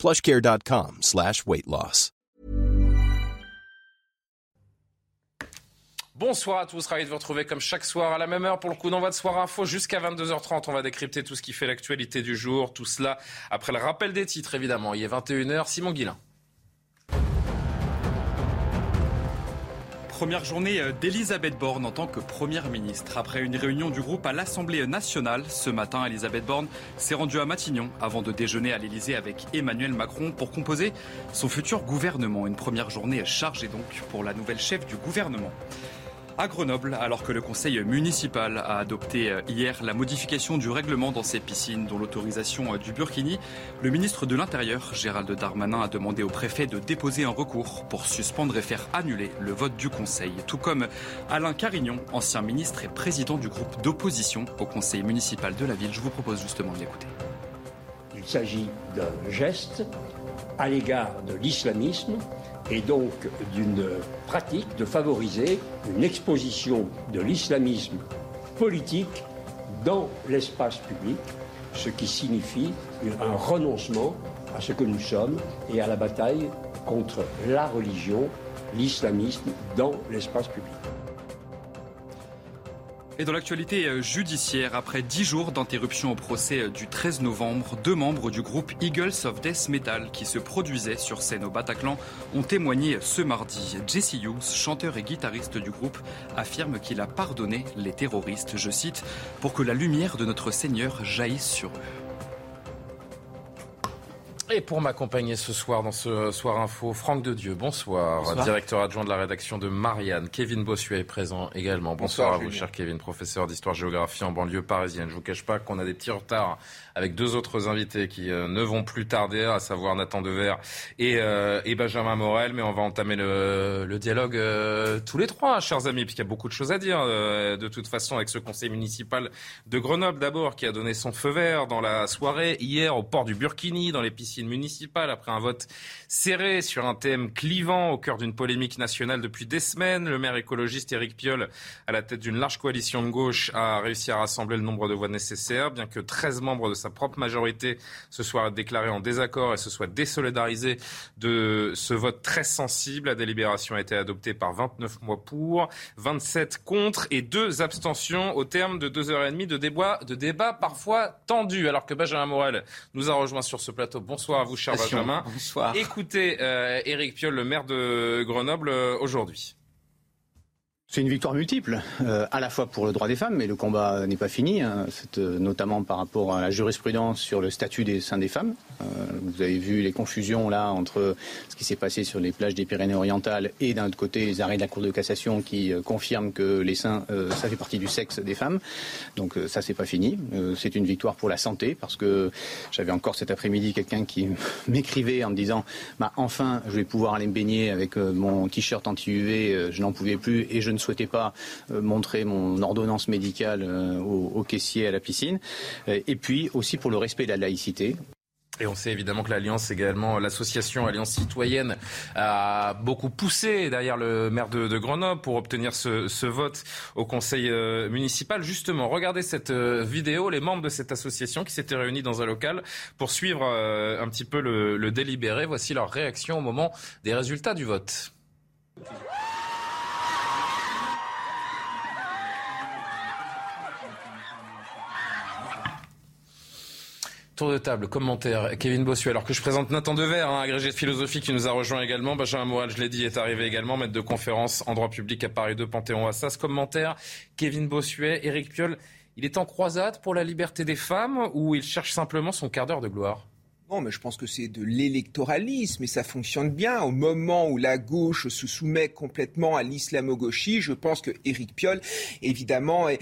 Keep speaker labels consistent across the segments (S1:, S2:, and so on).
S1: plushcare.com slash.
S2: Bonsoir à tous, ravi de vous retrouver comme chaque soir à la même heure pour le coup d'envoi de Soir Info jusqu'à 22h30. On va décrypter tout ce qui fait l'actualité du jour, tout cela après le rappel des titres évidemment. Il est 21h, Simon Guillain.
S3: Première journée d'Elisabeth Borne en tant que Première ministre. Après une réunion du groupe à l'Assemblée nationale, ce matin, Elisabeth Borne s'est rendue à Matignon avant de déjeuner à l'Elysée avec Emmanuel Macron pour composer son futur gouvernement. Une première journée chargée donc pour la nouvelle chef du gouvernement à Grenoble, alors que le conseil municipal a adopté hier la modification du règlement dans ces piscines, dont l'autorisation du Burkini. Le ministre de l'Intérieur, Gérald Darmanin, a demandé au préfet de déposer un recours pour suspendre et faire annuler le vote du conseil. Tout comme Alain Carignon, ancien ministre et président du groupe d'opposition au conseil municipal de la ville. Je vous propose justement de l'écouter.
S4: Il s'agit d'un geste à l'égard de l'islamisme et donc d'une pratique de favoriser une exposition de l'islamisme politique dans l'espace public, ce qui signifie un renoncement à ce que nous sommes et à la bataille contre la religion, l'islamisme dans l'espace public.
S3: Et dans l'actualité judiciaire, après dix jours d'interruption au procès du 13 novembre, deux membres du groupe Eagles of Death Metal qui se produisaient sur scène au Bataclan ont témoigné ce mardi. Jesse Hughes, chanteur et guitariste du groupe, affirme qu'il a pardonné les terroristes, je cite, pour que la lumière de notre Seigneur jaillisse sur eux.
S2: Et pour m'accompagner ce soir dans ce Soir Info, Franck de Dieu, bonsoir. bonsoir. Directeur adjoint de la rédaction de Marianne. Kevin Bossuet est présent également. Bonsoir, bonsoir à vous, cher Kevin, professeur d'histoire-géographie en banlieue parisienne. Je vous cache pas qu'on a des petits retards avec deux autres invités qui euh, ne vont plus tarder, à savoir Nathan Dever et, euh, et Benjamin Morel. Mais on va entamer le, le dialogue euh, tous les trois, chers amis, puisqu'il y a beaucoup de choses à dire euh, de toute façon avec ce conseil municipal de Grenoble d'abord, qui a donné son feu vert dans la soirée hier au port du Burkini, dans les piscines municipale après un vote serré sur un thème clivant au cœur d'une polémique nationale depuis des semaines. Le maire écologiste Éric Piolle, à la tête d'une large coalition de gauche, a réussi à rassembler le nombre de voix nécessaires, bien que 13 membres de sa propre majorité se soient déclarés en désaccord et se soient désolidarisés de ce vote très sensible. La délibération a été adoptée par 29 mois pour, 27 contre et deux abstentions au terme de deux heures et demie de débat, de débat parfois tendus. Alors que Benjamin Morel nous a rejoint sur ce plateau. Bonsoir à vous, cher Benjamin.
S5: Bonsoir.
S2: Écoutez euh, Éric Piolle, le maire de Grenoble, euh, aujourd'hui.
S5: C'est une victoire multiple, euh, à la fois pour le droit des femmes, mais le combat n'est pas fini, hein, euh, notamment par rapport à la jurisprudence sur le statut des seins des femmes. Euh, vous avez vu les confusions là entre ce qui s'est passé sur les plages des Pyrénées-Orientales et d'un autre côté les arrêts de la Cour de cassation qui euh, confirment que les seins, euh, ça fait partie du sexe des femmes. Donc ça, c'est pas fini. c'est une victoire pour la santé parce que j'avais encore cet après-midi quelqu'un qui m'écrivait en me disant, bah enfin, je vais pouvoir aller me baigner avec mon t-shirt anti-UV, je n'en pouvais plus et je ne souhaitais pas euh, montrer mon ordonnance médicale euh, au, caissier à la piscine. Euh, et puis aussi pour le respect de la laïcité.
S2: Et on sait évidemment que l'Alliance également, l'association Alliance citoyenne, a beaucoup poussé derrière le maire de, Grenoble pour obtenir ce, vote au conseil municipal. Justement, regardez cette vidéo, les membres de cette association qui s'étaient réunis dans un local pour suivre un petit peu le délibéré. Voici leur réaction au moment des résultats du vote. Tour de table, commentaire, Kevin Bossuet. Alors que je présente Nathan Dever, hein, agrégé de philosophie qui nous a rejoint également. Benjamin Morel, je l'ai dit, est arrivé également, maître de conférence en droit public à Paris 2, Panthéon Assas. Commentaire, Kevin Bossuet, Éric Piolle. Il est en croisade pour la liberté des femmes ou il cherche simplement son quart d'heure de gloire?
S6: Non, mais je pense que c'est de l'électoralisme et ça fonctionne bien. Au moment où la gauche se soumet complètement à l'islamo-gauchie, je pense que Éric Piolle, évidemment, est,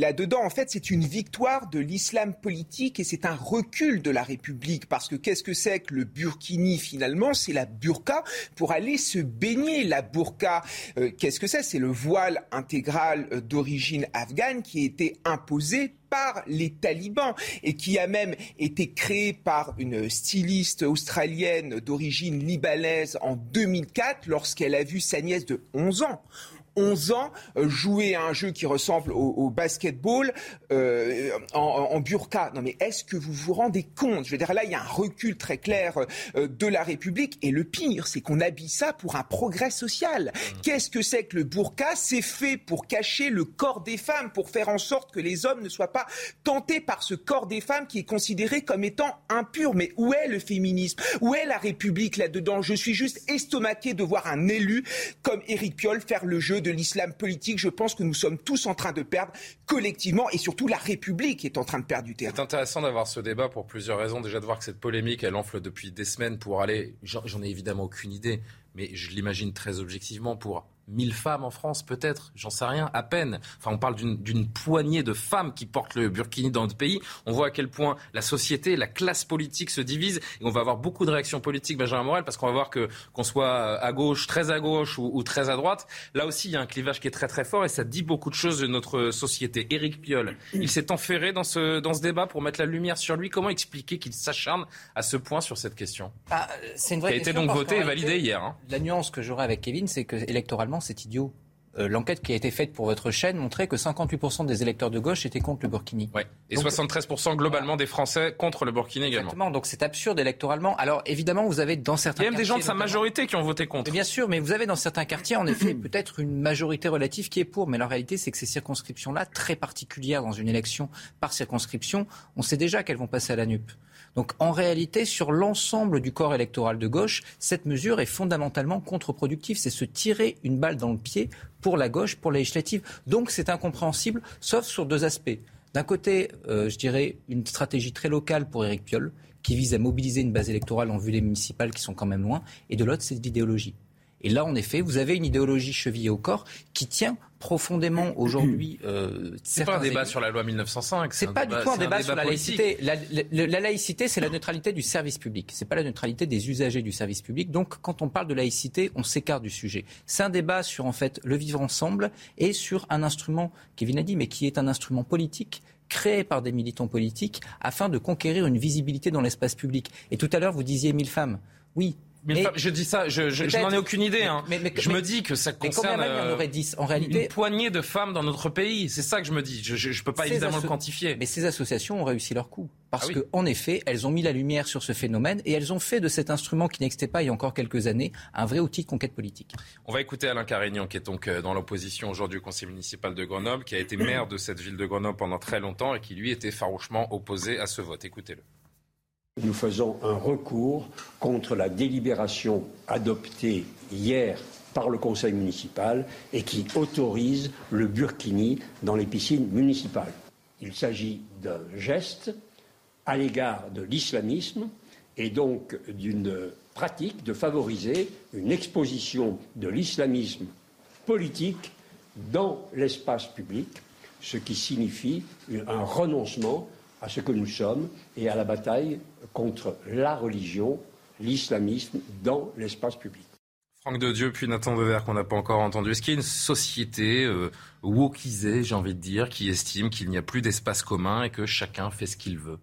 S6: là-dedans. En fait, c'est une victoire de l'islam politique et c'est un recul de la République. Parce que qu'est-ce que c'est que le burkini finalement? C'est la burqa pour aller se baigner. La burqa, euh, qu'est-ce que c'est? C'est le voile intégral euh, d'origine afghane qui a été imposé par les talibans et qui a même été créé par une styliste australienne d'origine libanaise en 2004 lorsqu'elle a vu sa nièce de 11 ans 11 ans euh, jouer à un jeu qui ressemble au, basketball euh, en, burqa. Non mais est-ce que vous vous rendez compte? Je veux dire là, il y a un recul très clair euh, de la République et le pire, c'est qu'on habille ça pour un progrès social. Mmh. Qu'est-ce que c'est que le burqa? C'est fait pour cacher le corps des femmes, pour faire en sorte que les hommes ne soient pas tentés par ce corps des femmes qui est considéré comme étant impur. Mais où est le féminisme? Où est la République là-dedans? Je suis juste estomaqué de voir un élu comme Éric Piolle faire le jeu de de l'islam politique, je pense que nous sommes tous en train de perdre collectivement et surtout la République est en train de perdre du terrain.
S2: C'est intéressant d'avoir ce débat pour plusieurs raisons. Déjà de voir que cette polémique, elle enfle depuis des semaines pour aller, j'en ai évidemment aucune idée, mais je l'imagine très objectivement pour 1000 femmes en France, peut-être, j'en sais rien, à peine. Enfin, on parle d'une poignée de femmes qui portent le burkini dans notre pays. On voit à quel point la société, la classe politique se divise. Et on va avoir beaucoup de réactions politiques, Benjamin Morel, parce qu'on va voir que qu'on soit à gauche, très à gauche ou, très à droite, là aussi, il y a un clivage qui est très très fort et ça dit beaucoup de choses de notre société. Éric Piolle, il s'est enferré dans ce, dans ce débat pour mettre la lumière sur lui. Comment expliquer qu'il s'acharne à ce point sur cette question
S7: ah, C'est une vraie
S2: qui a été donc votée et validée hier. Hein.
S7: La nuance que j'aurais avec Kevin, c'est que électoralement, c'est idiot. Euh, l'enquête qui a été faite pour votre chaîne montrait que 58% des électeurs de gauche étaient contre le Burkini?
S2: Ouais. Et 73% globalement des Français contre le Burkini également.
S7: Exactement. Donc c'est absurde électoralement. Alors évidemment, vous avez dans certains.
S2: Il y a même des gens de sa majorité qui ont voté contre.
S7: Bien sûr, mais vous avez dans certains quartiers en effet peut-être une majorité relative qui est pour. Mais la réalité, c'est que ces circonscriptions-là, très particulières dans une élection par circonscription, on sait déjà qu'elles vont passer à la NUP. Donc en réalité, sur l'ensemble du corps électoral de gauche, cette mesure est fondamentalement contre-productive. C'est se tirer une balle dans le pied pour la gauche, pour la législative. Donc c'est incompréhensible, sauf sur deux aspects. D'un côté, euh, je dirais une stratégie très locale pour Éric Piolle, qui vise à mobiliser une base électorale en vue des municipales qui sont quand même loin, et de l'autre, c'est l'idéologie. Et là, en effet, vous avez une idéologie chevillée au corps qui tient profondément aujourd'hui.
S2: Euh, c'est pas un débat sur la loi 1905.
S7: C'est pas du tout un débat, sur la laïcité. La, laïcité, c'est la neutralité du service public. C'est pas la neutralité des usagers du service public. Donc, quand on parle de laïcité, on s'écarte du sujet. C'est un débat sur en fait le vivre ensemble et sur un instrument, Kevin a dit, mais qui est un instrument politique créé par des militants politiques afin de conquérir une visibilité dans l'espace public. Et tout à l'heure, vous disiez mille femmes. Oui,
S2: je dis ça, je, n'en ai aucune idée. Hein. je me dis que ça concerne
S7: euh, en réalité,
S2: une poignée de femmes dans notre pays? C'est ça que je me dis. Je ne peux pas évidemment le quantifier.
S7: Mais ces associations ont réussi leur coup. Parce ah qu'en effet, elles ont mis la lumière sur ce phénomène et elles ont fait de cet instrument qui n'existait pas il y a encore quelques années un vrai outil de conquête politique.
S2: On va écouter Alain Carignan, qui est donc euh, dans l'opposition aujourd'hui au conseil municipal de Grenoble, qui a été maire de cette ville de Grenoble pendant très longtemps et qui lui était farouchement opposé à ce vote. Écoutez-le
S4: nous faisons un recours contre la délibération adoptée hier par le conseil municipal et qui autorise le burkini dans les piscines municipales. Il s'agit d'un geste à l'égard de l'islamisme et donc d'une pratique de favoriser une exposition de l'islamisme politique dans l'espace public, ce qui signifie un renoncement à ce que nous sommes et à la bataille contre la religion, l'islamisme dans l'espace public.
S2: Franck de Dieu, puis Nathan Dever qu'on n'a pas encore entendu. Est-ce qu'il y a une société euh, wokisée, j'ai envie de dire, qui estime qu'il n'y a plus d'espace commun et que chacun fait ce qu'il veut?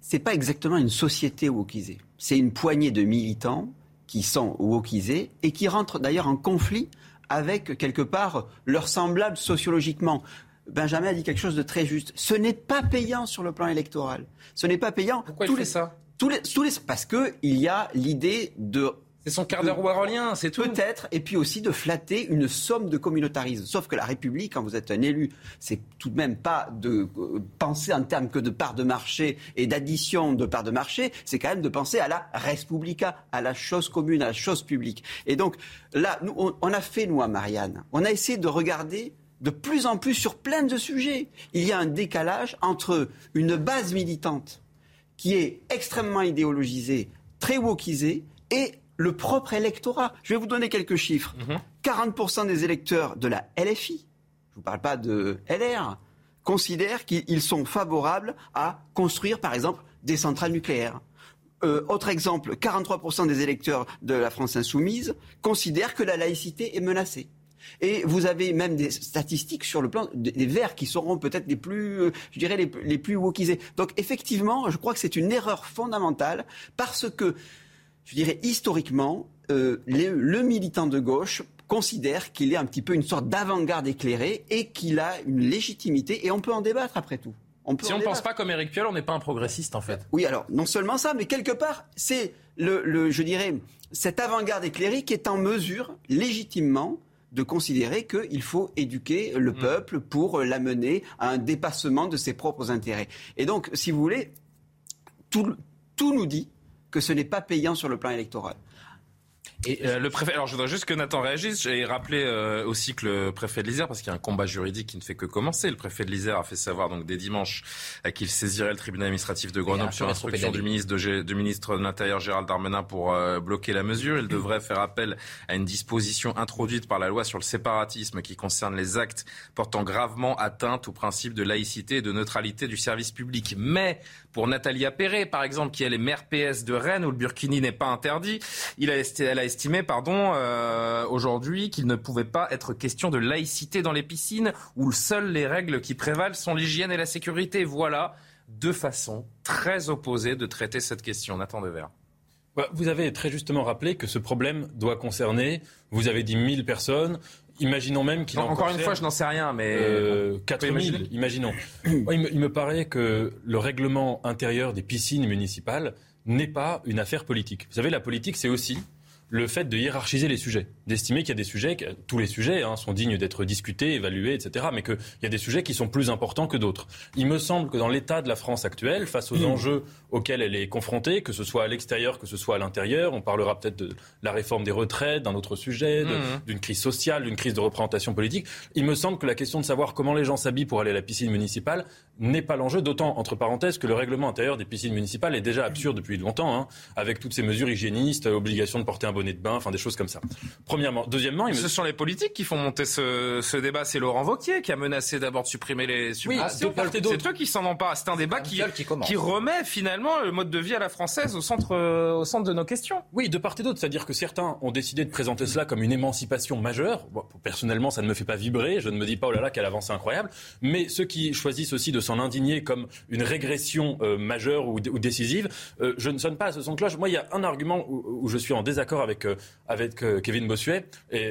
S8: C'est pas exactement une société wokisée. C'est une poignée de militants qui sont wokisés et qui rentrent d'ailleurs en conflit avec quelque part leurs semblables sociologiquement. Benjamin a dit quelque chose de très juste. Ce n'est pas payant sur le plan électoral. Ce n'est pas payant.
S2: Pourquoi il fait ça
S8: tous les, tous les, Parce qu'il y a l'idée de
S2: c'est son quart d'heure warolien, c'est tout.
S8: Peut-être, et puis aussi de flatter une somme de communautarisme. Sauf que la République, quand vous êtes un élu, c'est tout de même pas de euh, penser en termes que de part de marché et d'addition de part de marché, c'est quand même de penser à la respublica, à la chose commune, à la chose publique. Et donc là, nous, on a fait, nous, à Marianne, on a essayé de regarder de plus en plus sur plein de sujets. Il y a un décalage entre une base militante qui est extrêmement idéologisé, très wokisé, et le propre électorat. Je vais vous donner quelques chiffres. 40% mhm. des électeurs de la LFI, je ne vous parle pas de LR, considèrent qu'ils sont favorables à construire, par exemple, des centrales nucléaires. Euh, autre exemple, 43% des électeurs de la France insoumise considèrent que la laïcité est menacée. Et vous avez même des statistiques sur le plan des Verts qui seront peut-être les plus, euh, je dirais, les, les plus wokisés. Donc effectivement, je crois que c'est une erreur fondamentale parce que, je dirais, historiquement, euh, le militant de gauche considère qu'il est un petit peu une sorte d'avant-garde éclairée et qu'il a une légitimité et on peut en débattre après tout
S2: si on ne pense pas comme Éric Piolle, on n'est pas un progressiste en fait.
S8: Oui, alors non seulement ça, mais quelque part, c'est le, je dirais, cette avant-garde éclairée qui est en mesure légitimement de considérer qu'il faut éduquer le mm. peuple pour l'amener à un dépassement de ses propres intérêts. Et donc, si vous voulez, tout, tout nous dit que ce n'est pas payant sur le plan électoral.
S2: Et euh, le préfet, alors je voudrais juste que Nathan réagisse. J'ai rappelé euh, aussi que le préfet de l'Isère, parce qu'il y a un combat juridique qui ne fait que commencer, le préfet de l'Isère a fait savoir donc dès dimanche euh, qu'il saisirait le tribunal administratif de Grenoble sur instruction du ministre, de, du ministre de l'Intérieur Gérald Darmanin pour bloquer la mesure. Il devrait faire appel à une disposition introduite par la loi sur le séparatisme qui concerne les actes portant gravement atteinte au principe de laïcité et de neutralité du service public. Mais pour Nathalie Appéré, par exemple, qui est maire PS de Rennes, où le burkini n'est pas interdit, il a, elle a estimé pardon, euh, aujourd'hui qu'il ne pouvait pas être question de laïcité dans les piscines, où seules les règles qui prévalent sont l'hygiène et la sécurité. Voilà deux façons très opposées de traiter cette question. Nathan Dever.
S9: Bah, vous avez très justement rappelé que ce problème doit concerner, vous avez dit 1000 personnes, Imaginons même qu'il
S2: Encore une fois, je n'en sais rien, mais.
S9: Euh, 4000, imaginons. il, me, il me paraît que le règlement intérieur des piscines municipales n'est pas une affaire politique. Vous savez, la politique, c'est aussi le fait de hiérarchiser les sujets, d'estimer qu'il y a des sujets, tous les sujets hein, sont dignes d'être discutés, évalués, etc., mais qu'il y a des sujets qui sont plus importants que d'autres. Il me semble que dans l'état de la France actuelle, face aux mmh. enjeux auxquels elle est confrontée, que ce soit à l'extérieur, que ce soit à l'intérieur, on parlera peut-être de la réforme des retraites, d'un autre sujet, mmh. d'une crise sociale, d'une crise de représentation politique, il me semble que la question de savoir comment les gens s'habillent pour aller à la piscine municipale n'est pas l'enjeu, d'autant, entre parenthèses, que le règlement intérieur des piscines municipales est déjà absurde depuis longtemps, hein, avec toutes ces mesures hygiénistes, obligation de porter un bonnet de bain, enfin des choses comme ça. Premièrement. Deuxièmement,
S2: il me... ce sont les politiques qui font monter ce, ce débat. C'est Laurent Wauquiez qui a menacé d'abord de supprimer les subventions. Oui, c'est eux qui s'en pas. C'est un débat qui, qui, qui, remet finalement le mode de vie à la française au centre, au centre de nos questions.
S9: Oui, de part et d'autre. C'est-à-dire que certains ont décidé de présenter cela comme une émancipation majeure. personnellement, ça ne me fait pas vibrer. Je ne me dis pas, oh là là, quelle avancée incroyable. Mais ceux qui choisissent aussi de s'en indigner comme une régression euh, majeure ou, ou décisive, euh, je ne sonne pas à ce son de cloche. Moi, il y a un argument où, où je suis en désaccord avec euh, avec euh, Kevin Bossuet,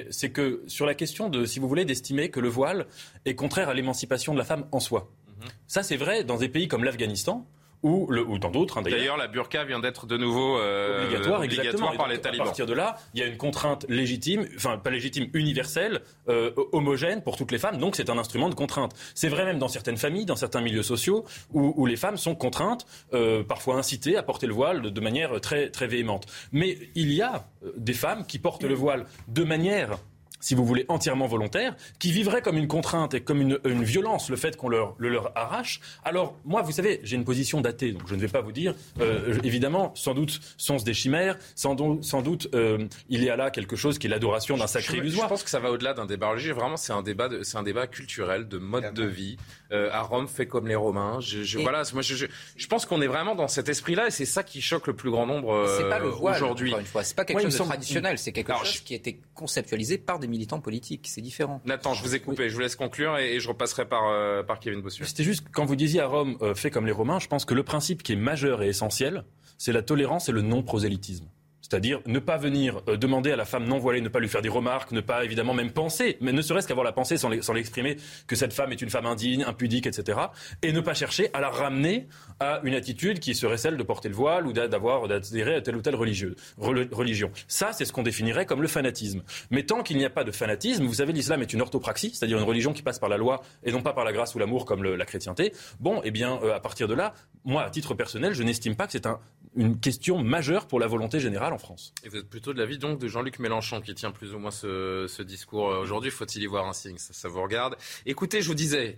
S9: c'est que sur la question de, si vous voulez, d'estimer que le voile est contraire à l'émancipation de la femme en soi. Mhm. Ça, c'est vrai dans des pays comme l'Afghanistan, ou, le, ou dans d'autres. Hein,
S2: d'ailleurs, la burqa vient d'être de nouveau euh, obligatoire, obligatoire par les talibans.
S9: À partir de là, il y a une contrainte légitime, enfin pas légitime, universelle, euh, homogène pour toutes les femmes. Donc c'est un instrument de contrainte. C'est vrai même dans certaines familles, dans certains milieux sociaux, où, où les femmes sont contraintes, euh, parfois incitées à porter le voile de, de, manière très très véhémente. Mais il y a euh, des femmes qui portent le voile de manière si vous voulez, entièrement volontaire, qui vivrait comme une contrainte et comme une, une violence le fait qu'on leur, le leur arrache. Alors, moi, vous savez, j'ai une position datée, donc je ne vais pas vous dire, euh, évidemment, sans doute sont-ce des chimères, sans, sans doute euh, il y a là quelque chose qui est l'adoration d'un sacré illusoire.
S2: Je pense que ça va au-delà d'un débat religieux, vraiment, c'est un débat, c'est un débat culturel, de mode de vie. Euh, à Rome, fait comme les Romains. Je, je voilà, moi, je, je, pense qu'on est vraiment dans cet esprit-là et c'est ça qui choque le plus grand nombre euh,
S7: C'est pas le voile, aujourd'hui. Une fois, c'est pas quelque chose de traditionnel, c'est quelque chose qui a été conceptualisé par des militants politiques. C'est différent.
S2: Nathan, je vous ai coupé. Je vous laisse conclure et, je repasserai par, euh, par Kevin Bossuet.
S9: C'était juste, quand vous disiez à Rome, euh, fait comme les Romains, je pense que le principe qui est majeur et essentiel, c'est la tolérance et le non-prosélytisme. C'est-à-dire ne pas venir euh, demander à la femme non voilée, ne pas lui faire des remarques, ne pas évidemment même penser, mais ne serait-ce qu'avoir la pensée sans l'exprimer, que cette femme est une femme indigne, impudique, etc. Et ne pas chercher à la ramener à une attitude qui serait celle de porter le voile ou d'avoir d'adhérer à telle ou telle religion. Ça, c'est ce qu'on définirait comme le fanatisme. Mais tant qu'il n'y a pas de fanatisme, vous savez, l'islam est une orthopraxie, c'est-à-dire une religion qui passe par la loi et non pas par la grâce ou l'amour comme la chrétienté. Bon, eh bien, euh, à partir de là, moi, à titre personnel, je n'estime pas que c'est un une question majeure pour la volonté générale en France.
S2: Et vous êtes plutôt de l'avis donc de Jean-Luc Mélenchon qui tient plus ou moins ce, discours aujourd'hui. Faut-il y voir un signe? Ça, vous regarde. Écoutez, je vous disais,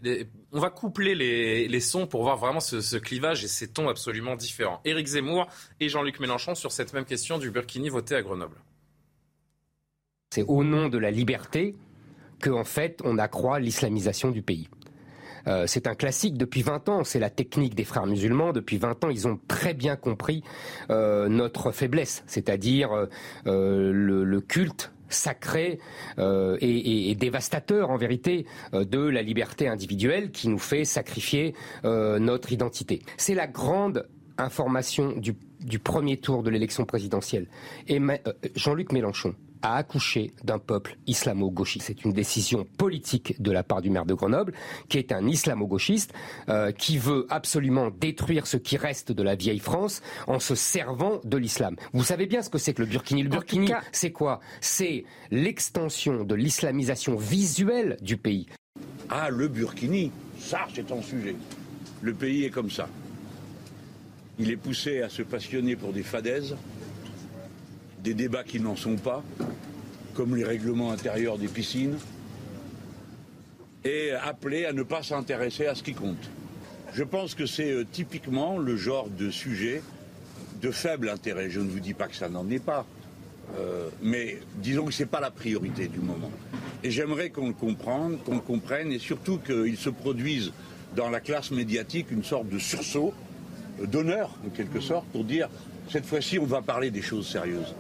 S2: on va coupler les, sons pour voir vraiment ce, clivage et ces tons absolument différents. Éric Zemmour et Jean-Luc Mélenchon sur cette même question du Burkini voté à Grenoble.
S10: C'est au nom de la liberté qu'en fait on accroît l'islamisation du pays. Euh, c'est un classique depuis 20 ans, c'est la technique des frères musulmans. Depuis 20 ans, ils ont très bien compris euh, notre faiblesse, c'est-à-dire euh, le, culte sacré et, dévastateur en vérité de la liberté individuelle qui nous fait sacrifier notre identité. C'est la grande information du, premier tour de l'élection présidentielle. Jean-Luc Mélenchon, a accouché d'un peuple islamo-gauchiste. C'est une décision politique de la part du maire de Grenoble, qui est un islamo-gauchiste, euh, qui veut absolument détruire ce qui reste de la vieille France en se servant de l'islam. Vous savez bien ce que c'est que le burkini. Le burkini, c'est quoi? C'est l'extension de l'islamisation visuelle du pays.
S11: Ah, le burkini, ça c'est ton sujet. Le pays est comme ça. Il est poussé à se passionner pour des fadaises, des débats qui n'en sont pas, comme les règlements intérieurs des piscines, et appelé à ne pas s'intéresser à ce qui compte. Je pense que c'est euh, typiquement le genre de sujet de faible intérêt. Je ne vous dis pas que ça n'en est pas, euh, mais disons que ce n'est pas la priorité du moment. Et j'aimerais qu'on le comprenne, qu'on le comprenne, et surtout qu'il se produise dans la classe médiatique une sorte de sursaut euh, d'honneur, en quelque sorte, pour dire cette fois-ci, on va parler des choses sérieuses.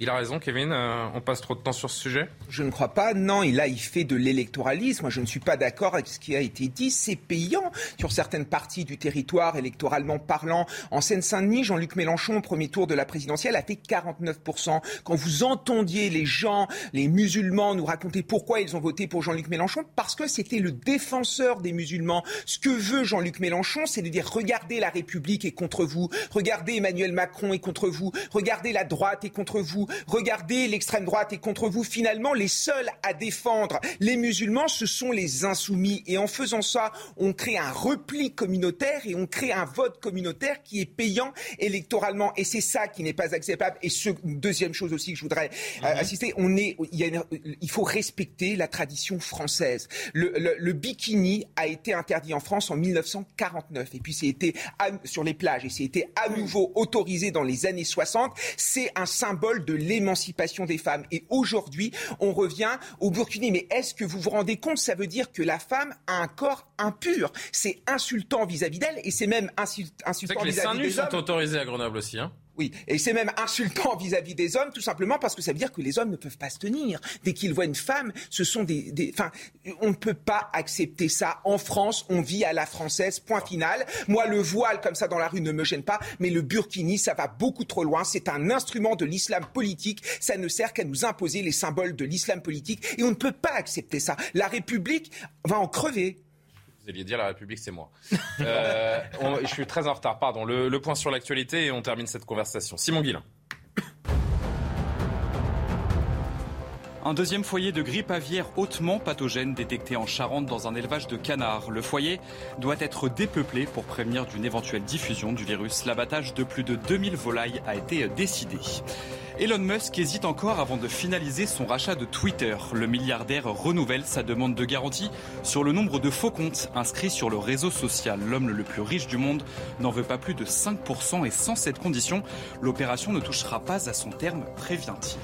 S2: Il a raison, Kevin. Euh, on passe trop de temps sur ce sujet
S6: Je ne crois pas. Non, il a, il fait de l'électoralisme. Je ne suis pas d'accord avec ce qui a été dit. C'est payant sur certaines parties du territoire, électoralement parlant. En Seine-Saint-Denis, Jean-Luc Mélenchon, au premier tour de la présidentielle, a fait 49%. Quand vous entendiez les gens, les musulmans, nous raconter pourquoi ils ont voté pour Jean-Luc Mélenchon, parce que c'était le défenseur des musulmans. Ce que veut Jean-Luc Mélenchon, c'est de dire regardez la République est contre vous, regardez Emmanuel Macron est contre vous, regardez la droite est contre vous, regardez, l'extrême droite est contre vous. Finalement, les seuls à défendre les musulmans, ce sont les insoumis. Et en faisant ça, on crée un repli communautaire et on crée un vote communautaire qui est payant électoralement. Et c'est ça qui n'est pas acceptable. Et ce, deuxième chose aussi que je voudrais euh, mhm. assister, on est, il, faut respecter la tradition française. Le, le, bikini a été interdit en France en 1949 et puis c'est été sur les plages et c'est été à nouveau autorisé dans les années 60. C'est un symbole de l'émancipation des femmes. Et aujourd'hui, on revient au Burkini. Mais est-ce que vous vous rendez compte Ça veut dire que la femme a un corps impur? C'est insultant vis-à-vis d'elle et c'est même insultant vis-à-vis des hommes.
S2: Les seins nus sont autorisés à Grenoble aussi. Hein
S6: oui, et c'est même insultant vis-à-vis des hommes, tout simplement parce que ça veut dire que les hommes ne peuvent pas se tenir. Dès qu'ils voient une femme, ce sont des, des... Enfin, on ne peut pas accepter ça. En France, on vit à la française, point final. Moi, le voile comme ça dans la rue ne me gêne pas, mais le burkini, ça va beaucoup trop loin. C'est un instrument de l'islam politique. Ça ne sert qu'à nous imposer les symboles de l'islam politique, et on ne peut pas accepter ça. La République va en crever
S2: vous alliez dire la République, c'est moi. Euh, je suis très en retard, pardon. Le, point sur l'actualité et on termine cette conversation. Simon Guillain.
S3: Un deuxième foyer de grippe aviaire hautement pathogène détecté en Charente dans un élevage de canards. Le foyer doit être dépeuplé pour prévenir d'une éventuelle diffusion du virus. L'abattage de plus de 2000 volailles a été décidé. Elon Musk hésite encore avant de finaliser son rachat de Twitter. Le milliardaire renouvelle sa demande de garantie sur le nombre de faux comptes inscrits sur le réseau social. L'homme le plus riche du monde n'en veut pas plus de 5% et sans cette condition, l'opération ne touchera pas à son terme, prévient-il.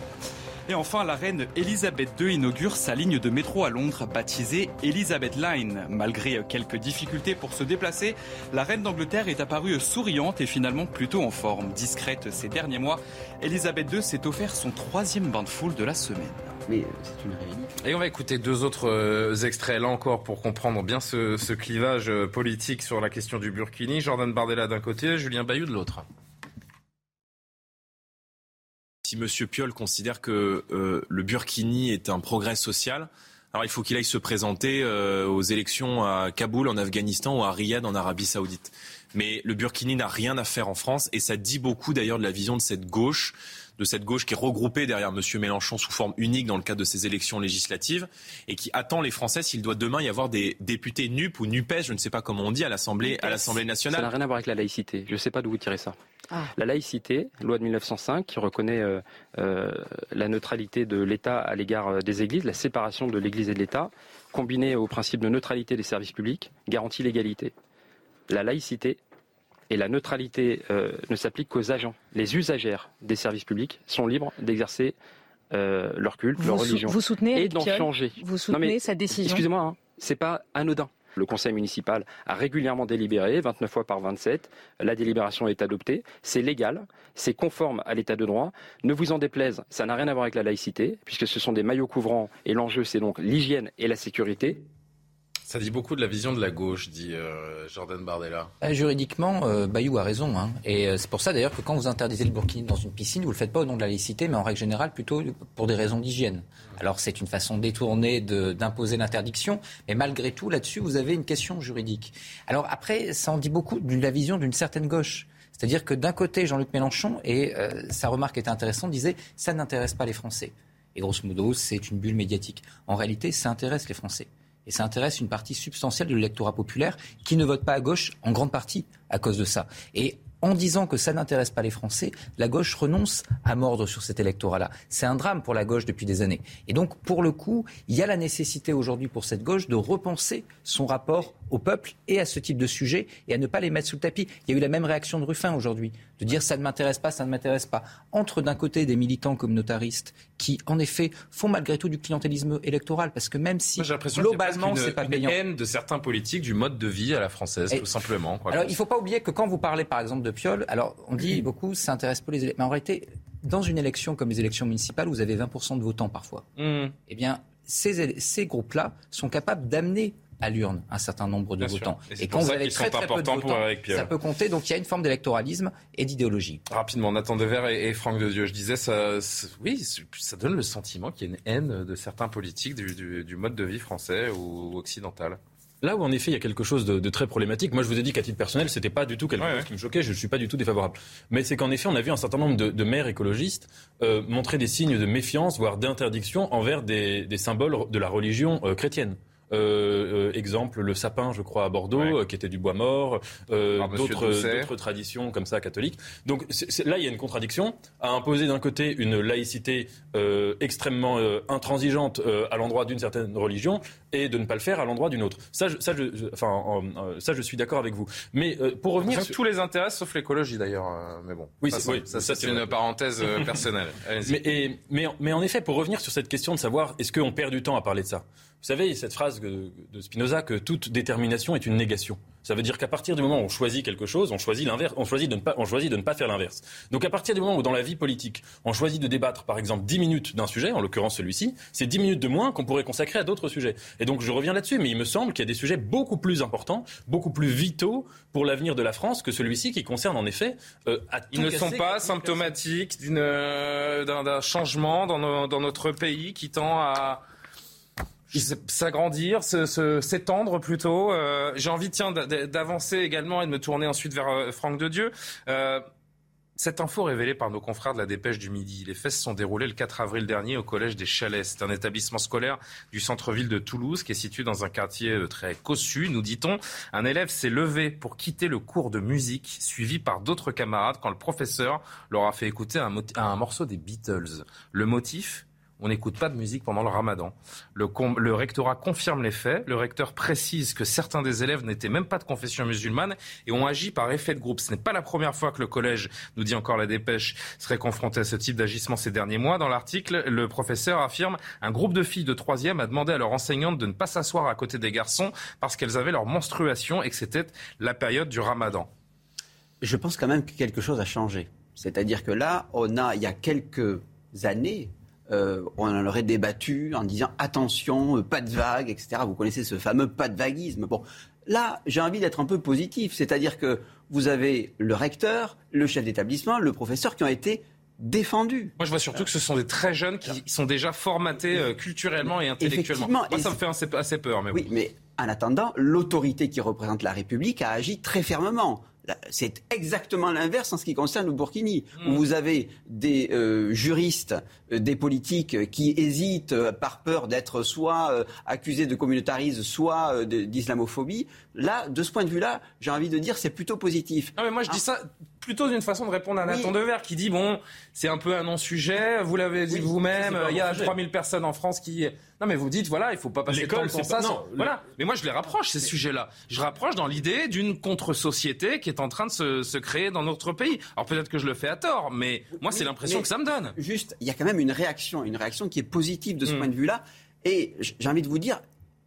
S3: Et enfin, la reine Elisabeth II inaugure sa ligne de métro à Londres, baptisée Elizabeth Line. Malgré quelques difficultés pour se déplacer, la reine d'Angleterre est apparue souriante et finalement plutôt en forme. Discrète ces derniers mois, Elisabeth II s'est offert son troisième bain de foule de la semaine.
S8: Mais euh, c'est une réalité.
S2: Et on va écouter deux autres euh, extraits là encore pour comprendre bien ce, ce clivage euh, politique sur la question du Burkini. Jordan Bardella d'un côté, Julien Bayou de l'autre.
S12: Si M. Piolle considère que euh, le Burkini est un progrès social, alors il faut qu'il aille se présenter euh, aux élections à Kaboul en Afghanistan ou à Riyad en Arabie Saoudite. Mais le Burkini n'a rien à faire en France et ça dit beaucoup d'ailleurs de la vision de cette gauche de cette gauche qui est regroupée derrière M. Mélenchon sous forme unique dans le cadre de ces élections législatives et qui attend les Français s'il doit demain y avoir des députés NUP ou NUPES, je ne sais pas comment on dit, à l'Assemblée, à l'Assemblée nationale.
S13: Ça n'a rien à voir avec la laïcité. Je ne sais pas d'où vous tirez ça. Ah. La laïcité, loi de 1905, qui reconnaît euh, euh, la neutralité de l'État à l'égard euh, des églises, la séparation de l'Église et de l'État, combinée au principe de neutralité des services publics, garantit l'égalité. La laïcité et la neutralité ne s'appliquent qu'aux agents. Les usagères des services publics sont libres d'exercer leur culte, leur religion.
S14: Vous soutenez
S13: et d'en changer.
S14: Vous soutenez cette décision
S13: Excusez-moi, hein, c'est pas anodin. Le conseil municipal a régulièrement délibéré, 29 fois par 27. La délibération est adoptée. C'est légal, c'est conforme à l'état de droit. Ne vous en déplaise, ça n'a rien à voir avec la laïcité, puisque ce sont des maillots couvrants et l'enjeu, c'est donc l'hygiène et la sécurité.
S2: Ça dit beaucoup de la vision de la gauche, dit euh, Jordan Bardella.
S7: Euh, juridiquement, euh, Bayou a raison. Hein. Et c'est pour ça d'ailleurs que quand vous interdisez le burkini dans une piscine, vous ne le faites pas au nom de la laïcité, mais en règle générale plutôt pour des raisons d'hygiène. Alors c'est une façon détournée d'imposer l'interdiction, mais malgré tout, là-dessus, vous avez une question juridique. Alors après, ça en dit beaucoup de la vision d'une certaine gauche. C'est-à-dire que d'un côté, Jean-Luc Mélenchon, et sa remarque était intéressante, disait ça n'intéresse pas les Français. Et grosso modo, c'est une bulle médiatique. En réalité, ça intéresse les Français. Et ça intéresse une partie substantielle du lectorat populaire qui ne vote pas à gauche en grande partie à cause de ça. Et en disant que ça n'intéresse pas les Français, la gauche renonce à mordre sur cet électorat-là. C'est un drame pour la gauche depuis des années. Et donc, pour le coup, il y a la nécessité aujourd'hui pour cette gauche de repenser son rapport au peuple et à ce type de sujet et à ne pas les mettre sous le tapis. Il y a eu la même réaction de Ruffin aujourd'hui, de dire ça ne m'intéresse pas, ça ne m'intéresse pas. Entre d'un côté des militants communautaristes qui, en effet, font malgré tout du clientélisme électoral, parce que même si globalement c'est pas
S2: une haine de certains politiques du mode de vie à la française, tout simplement.
S7: alors il ne faut pas oublier que quand vous parlez par exemple de Piolle, alors on dit beaucoup ça intéresse pas les électeurs, mais en réalité dans une élection comme les élections municipales, vous avez 20% de votants parfois. Mmh. Eh bien, ces, ces groupes-là sont capables d'amener à l'urne un certain nombre de votants.
S2: Et, quand vous avez très, très peu de votants,
S7: ça peut compter. Donc il y a une forme d'électoralisme et d'idéologie.
S2: Rapidement, Nathan Dever et, et Franck de Dieu, je disais, ça, oui, ça donne le sentiment qu'il y a une haine de certains politiques du, mode de vie français ou occidental.
S9: Là où en effet il y a quelque chose de, très problématique, moi je vous ai dit qu'à titre personnel c'était pas du tout quelque chose qui me choquait, je ne suis pas du tout défavorable. Mais c'est qu'en effet on a vu un certain nombre de, maires écologistes euh, montrer des signes de méfiance, voire d'interdiction envers des, symboles de la religion euh, chrétienne. Euh, euh, exemple, le sapin, je crois, à Bordeaux, euh, qui était du bois mort, d'autres traditions comme ça catholiques. Donc là, il y a une contradiction à imposer d'un côté une laïcité extrêmement intransigeante à l'endroit d'une certaine religion et de ne pas le faire à l'endroit d'une autre. Ça, je, ça, je, enfin, ça, je suis d'accord avec vous. Mais pour revenir,
S2: sur... tous les intérêts, sauf l'écologie d'ailleurs. mais bon,
S9: oui,
S2: ça, ça, c'est une parenthèse personnelle.
S9: Mais, mais, mais en effet, pour revenir sur cette question de savoir est-ce qu'on perd du temps à parler de ça? Vous savez, cette phrase de Spinoza que toute détermination est une négation. Ça veut dire qu'à partir du moment où on choisit quelque chose, on choisit l'inverse, on choisit de ne pas, on choisit de ne pas faire l'inverse. Donc à partir du moment où dans la vie politique, on choisit de débattre, par exemple, 10 minutes d'un sujet, en l'occurrence celui-ci, c'est 10 minutes de moins qu'on pourrait consacrer à d'autres sujets. Et donc je reviens là-dessus, mais il me semble qu'il y a des sujets beaucoup plus importants, beaucoup plus vitaux pour l'avenir de la France que celui-ci qui concerne en effet.
S2: Euh, à Ils ne sont pas symptomatiques euh, d'un changement dans, dans notre pays qui tend à s'agrandir, s'étendre plutôt. Euh, j'ai envie, tiens, d'avancer également et de me tourner ensuite vers euh, Franck de Dieu. Euh, cette info révélée par nos confrères de la Dépêche du Midi. Les faits se sont déroulés le 4 avril dernier au Collège des Chalets. C'est un établissement scolaire du centre-ville de Toulouse qui est situé dans un quartier très cossu, nous dit-on. Un élève s'est levé pour quitter le cours de musique, suivi par d'autres camarades, quand le professeur leur a fait écouter un, un morceau des Beatles. Le motif? On n'écoute pas de musique pendant le ramadan. Le, rectorat confirme les faits. Le recteur précise que certains des élèves n'étaient même pas de confession musulmane et ont agi par effet de groupe. Ce n'est pas la première fois que le collège, nous dit encore la dépêche, serait confronté à ce type d'agissement ces derniers mois. Dans l'article, le professeur affirme un groupe de filles de troisième a demandé à leur enseignante de ne pas s'asseoir à côté des garçons parce qu'elles avaient leur menstruation et que c'était la période du ramadan.
S8: Je pense quand même que quelque chose a changé. C'est-à-dire que là, on a, il y a quelques années, euh, on en aurait débattu en disant attention, euh, pas de vague, etc. Vous connaissez ce fameux pas de vaguisme. Bon, là, j'ai envie d'être un peu positif, c'est-à-dire que vous avez le recteur, le chef d'établissement, le professeur qui ont été défendus.
S2: Moi, je vois surtout que ce sont des très jeunes qui sont déjà formatés euh, culturellement et intellectuellement. Moi, ça me fait assez, peur. Mais
S8: oui, mais en attendant, l'autorité qui représente la République a agi très fermement. C'est exactement l'inverse en ce qui concerne le Burkini, où hmm. vous avez des euh, juristes, euh, des politiques qui hésitent euh, par peur d'être soit accusés de communautarisme, soit d'islamophobie. Là, de ce point de vue-là, j'ai envie de dire c'est plutôt positif.
S2: Non, mais moi je dis ça plutôt d'une façon de répondre à Nathan Dever qui dit bon, c'est un peu un non-sujet, vous l'avez dit vous-même, il y a 3000 personnes en France qui non, mais vous dites, voilà, il faut pas passer temps sans ça. non, Voilà. Mais moi, je les rapproche, ces sujets-là. Je rapproche dans l'idée d'une contre-société qui est en train de se, créer dans notre pays. Alors peut-être que je le fais à tort, mais moi, c'est l'impression que ça me donne.
S8: Juste, il y a quand même une réaction, une réaction qui est positive de ce hmm. point de vue-là. Et j'ai envie de vous dire,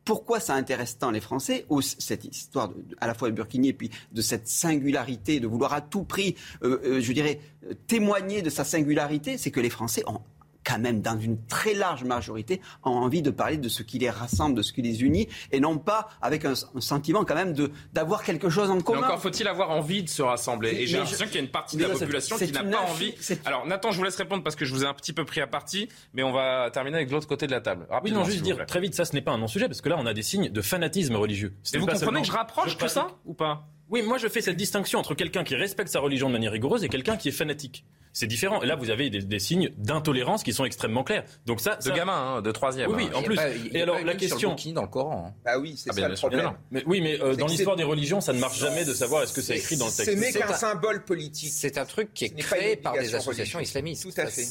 S8: pourquoi ça intéresse tant les Français, cette histoire à la fois de Burkini et puis de cette singularité, de vouloir à tout prix, euh, euh, je dirais, témoigner de sa singularité, c'est que les Français ont quand même, dans une très large majorité, ont envie de parler de ce qui les rassemble, de ce qui les unit, et non pas avec un, sentiment quand même d'avoir quelque chose en commun.
S2: Mais encore faut-il avoir envie de se rassembler. Et j'ai l'impression qu'il y a une partie de la population qui n'a pas envie. Alors Nathan, je vous laisse répondre parce que je vous ai un petit peu pris à partie, mais on va terminer avec l'autre côté de la table.
S9: oui, non, juste dire très vite, ça ce n'est pas un non-sujet, parce que là on a des signes de fanatisme religieux.
S2: Et vous comprenez que je rapproche tout ça ou pas?
S9: Oui, moi je fais cette distinction entre quelqu'un qui respecte sa religion de manière rigoureuse et quelqu'un qui est fanatique. C'est différent. Et là, vous avez des, signes d'intolérance qui sont extrêmement clairs. Donc ça,
S2: de gamin, hein, de troisième.
S9: Oui, oui en plus. et alors la question
S7: dans le Coran.
S6: Hein. Ah oui, c'est ah, ça le problème.
S9: Mais oui, mais euh, dans l'histoire des religions, ça ne marche jamais de savoir est-ce que c'est écrit dans le texte.
S6: Ce n'est qu'un symbole politique.
S7: C'est un truc qui est créé par des associations islamistes.
S6: Tout à fait.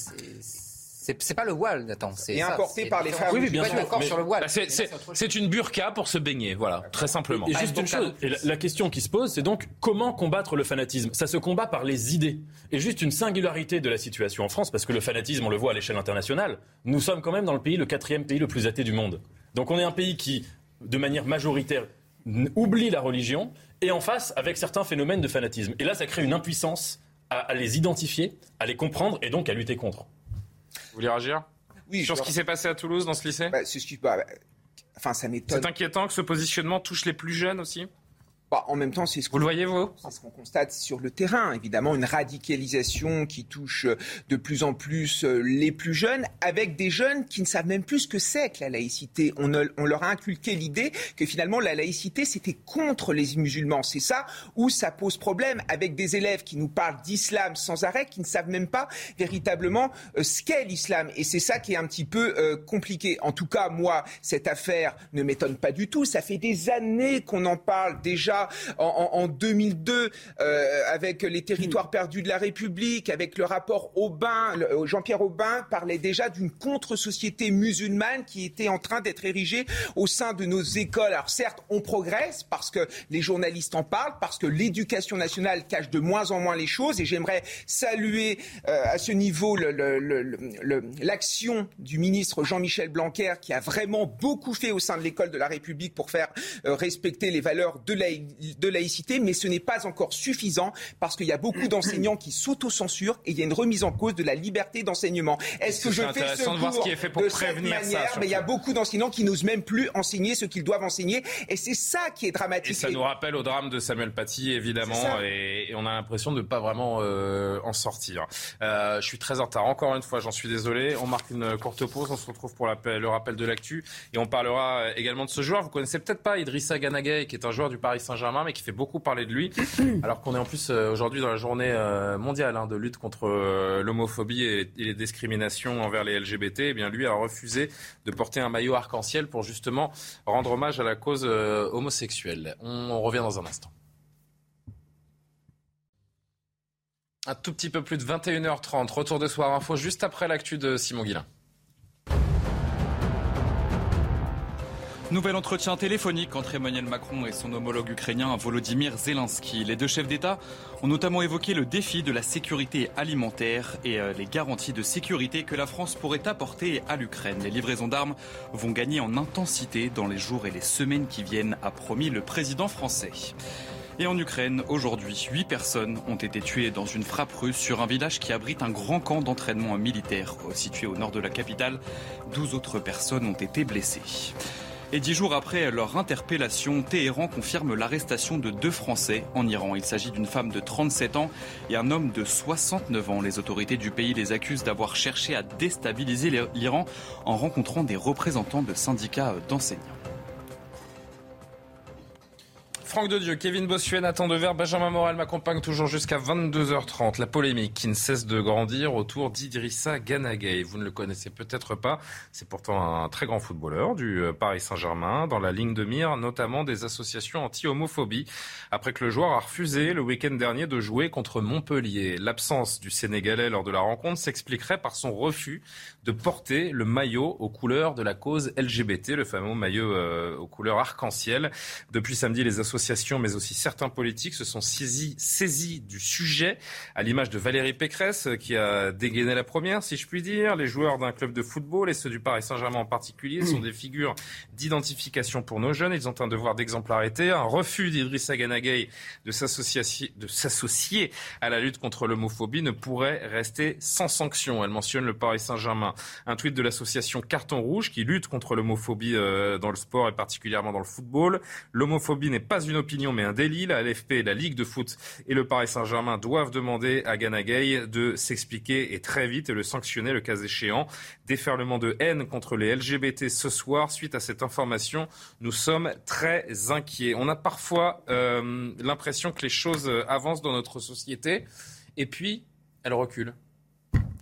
S7: C'est pas le voile, Nathan.
S6: C'est importé par les frères.
S7: Oui, bien sûr. D'accord sur le voile.
S2: Bah, c'est une burqa pour se baigner, voilà, très simplement.
S9: Et juste une chose. Et la, question qui se pose, c'est donc comment combattre le fanatisme? Ça se combat par les idées. Et juste une singularité de la situation en France, parce que le fanatisme, on le voit à l'échelle internationale. Nous sommes quand même dans le pays, le quatrième pays le plus athée du monde. Donc on est un pays qui, de manière majoritaire, oublie la religion et en face avec certains phénomènes de fanatisme. Et là, ça crée une impuissance à les identifier, à les comprendre et donc à lutter contre.
S2: Vous voulez réagir
S6: Oui.
S2: Sur ce qui s'est passé à Toulouse dans ce lycée
S6: bah, C'est ce qui, bah, enfin, ça m'étonne.
S2: C'est inquiétant que ce positionnement touche les plus jeunes aussi
S6: bah, en même temps, c'est ce qu'on constate sur le terrain. Évidemment, une radicalisation qui touche euh, de plus en plus euh, les plus jeunes, avec des jeunes qui ne savent même plus ce que c'est que la laïcité. On, on leur a inculqué l'idée que finalement la laïcité c'était contre les musulmans. C'est ça où ça pose problème, avec des élèves qui nous parlent d'islam sans arrêt, qui ne savent même pas véritablement euh, ce qu'est l'islam. Et c'est ça qui est un petit peu compliqué. En tout cas, moi, cette affaire ne m'étonne pas du tout. Ça fait des années qu'on en parle déjà en, 2002 euh, avec les territoires perdus de la République, avec le rapport Aubin, euh, Jean-Pierre Aubin parlait déjà d'une contre-société musulmane qui était en train d'être érigée au sein de nos écoles. Alors certes, on progresse parce que les journalistes en parlent, parce que l'éducation nationale cache de moins en moins les choses et j'aimerais saluer euh, à ce niveau l'action du ministre Jean-Michel Blanquer qui a vraiment beaucoup fait au sein de l'école de la République pour faire respecter les valeurs de la de laïcité, mais ce n'est pas encore suffisant parce qu'il y a beaucoup d'enseignants qui s'autocensurent et il y a une remise en cause de la liberté d'enseignement. Est-ce que, je fais ce
S2: de voir ce qui est fait pour de prévenir cette manière
S6: Mais il y a beaucoup d'enseignants qui n'osent même plus enseigner ce qu'ils doivent enseigner et c'est ça qui est dramatique. Et
S2: ça nous rappelle au drame de Samuel Paty, évidemment, et, on a l'impression de ne pas vraiment euh, en sortir. Euh, je suis très en retard. Encore une fois, j'en suis désolé. On marque une courte pause. On se retrouve pour le rappel de l'actu et on parlera également de ce joueur. Vous connaissez peut-être pas Idrissa Ganagay, qui est un joueur du Paris Saint-Germain mais qui fait beaucoup parler de lui, alors qu'on est en plus euh, aujourd'hui dans la journée euh, mondiale hein, de lutte contre euh, l'homophobie et, les discriminations envers les LGBT. Eh bien, lui a refusé de porter un maillot arc-en-ciel pour justement rendre hommage à la cause homosexuelle. On, revient dans un instant. Un tout petit peu plus de 21h30. Retour de Soir Info juste après l'actu de Simon Guillain.
S3: Nouvel entretien téléphonique entre Emmanuel Macron et son homologue ukrainien Volodymyr Zelensky. Les deux chefs d'État ont notamment évoqué le défi de la sécurité alimentaire et euh, les garanties de sécurité que la France pourrait apporter à l'Ukraine. Les livraisons d'armes vont gagner en intensité dans les jours et les semaines qui viennent, a promis le président français. Et en Ukraine, aujourd'hui, huit personnes ont été tuées dans une frappe russe sur un village qui abrite un grand camp d'entraînement militaire situé au nord de la capitale. Douze autres personnes ont été blessées. Et dix jours après leur interpellation, Téhéran confirme l'arrestation de deux Français en Iran. Il s'agit d'une femme de 37 ans et un homme de 69 ans. Les autorités du pays les accusent d'avoir cherché à déstabiliser l'Iran en rencontrant des représentants de syndicats d'enseignants.
S2: Franck de Dieu, Kevin Bossuet, Nathan Dever, Benjamin Morel m'accompagnent toujours jusqu'à 22h30. La polémique qui ne cesse de grandir autour d'Idrissa Ganagay. Vous ne le connaissez peut-être pas. C'est pourtant un très grand footballeur du euh, Paris Saint-Germain, dans la ligne de mire notamment des associations anti-homophobie, après que le joueur a refusé le week-end dernier de jouer contre Montpellier. L'absence du Sénégalais lors de la rencontre s'expliquerait par son refus de porter le maillot aux couleurs de la cause LGBT, le fameux maillot euh, aux couleurs arc-en-ciel. Depuis samedi, les associations, mais aussi certains politiques, se sont saisis, du sujet, à l'image de Valérie Pécresse, qui a dégainé la première, si je puis dire. Les joueurs d'un club de football, et ceux du Paris Saint-Germain en particulier, sont des figures d'identification pour nos jeunes. Ils ont un devoir d'exemplarité. Un refus d'Idrissa Ganagay de s'associer à la lutte contre l'homophobie ne pourrait rester sans sanction. Elle mentionne le Paris Saint-Germain un tweet de l'association Carton Rouge qui lutte contre l'homophobie euh, dans le sport et particulièrement dans le football. L'homophobie n'est pas une opinion mais un délit. La LFP, la Ligue de foot et le Paris Saint-Germain doivent demander à Ganagay de s'expliquer et très vite et le sanctionner le cas échéant. Déferlement de haine contre les LGBT ce soir. Suite à cette information, nous sommes très inquiets. On a parfois euh, l'impression que les choses avancent dans notre société et puis elles reculent.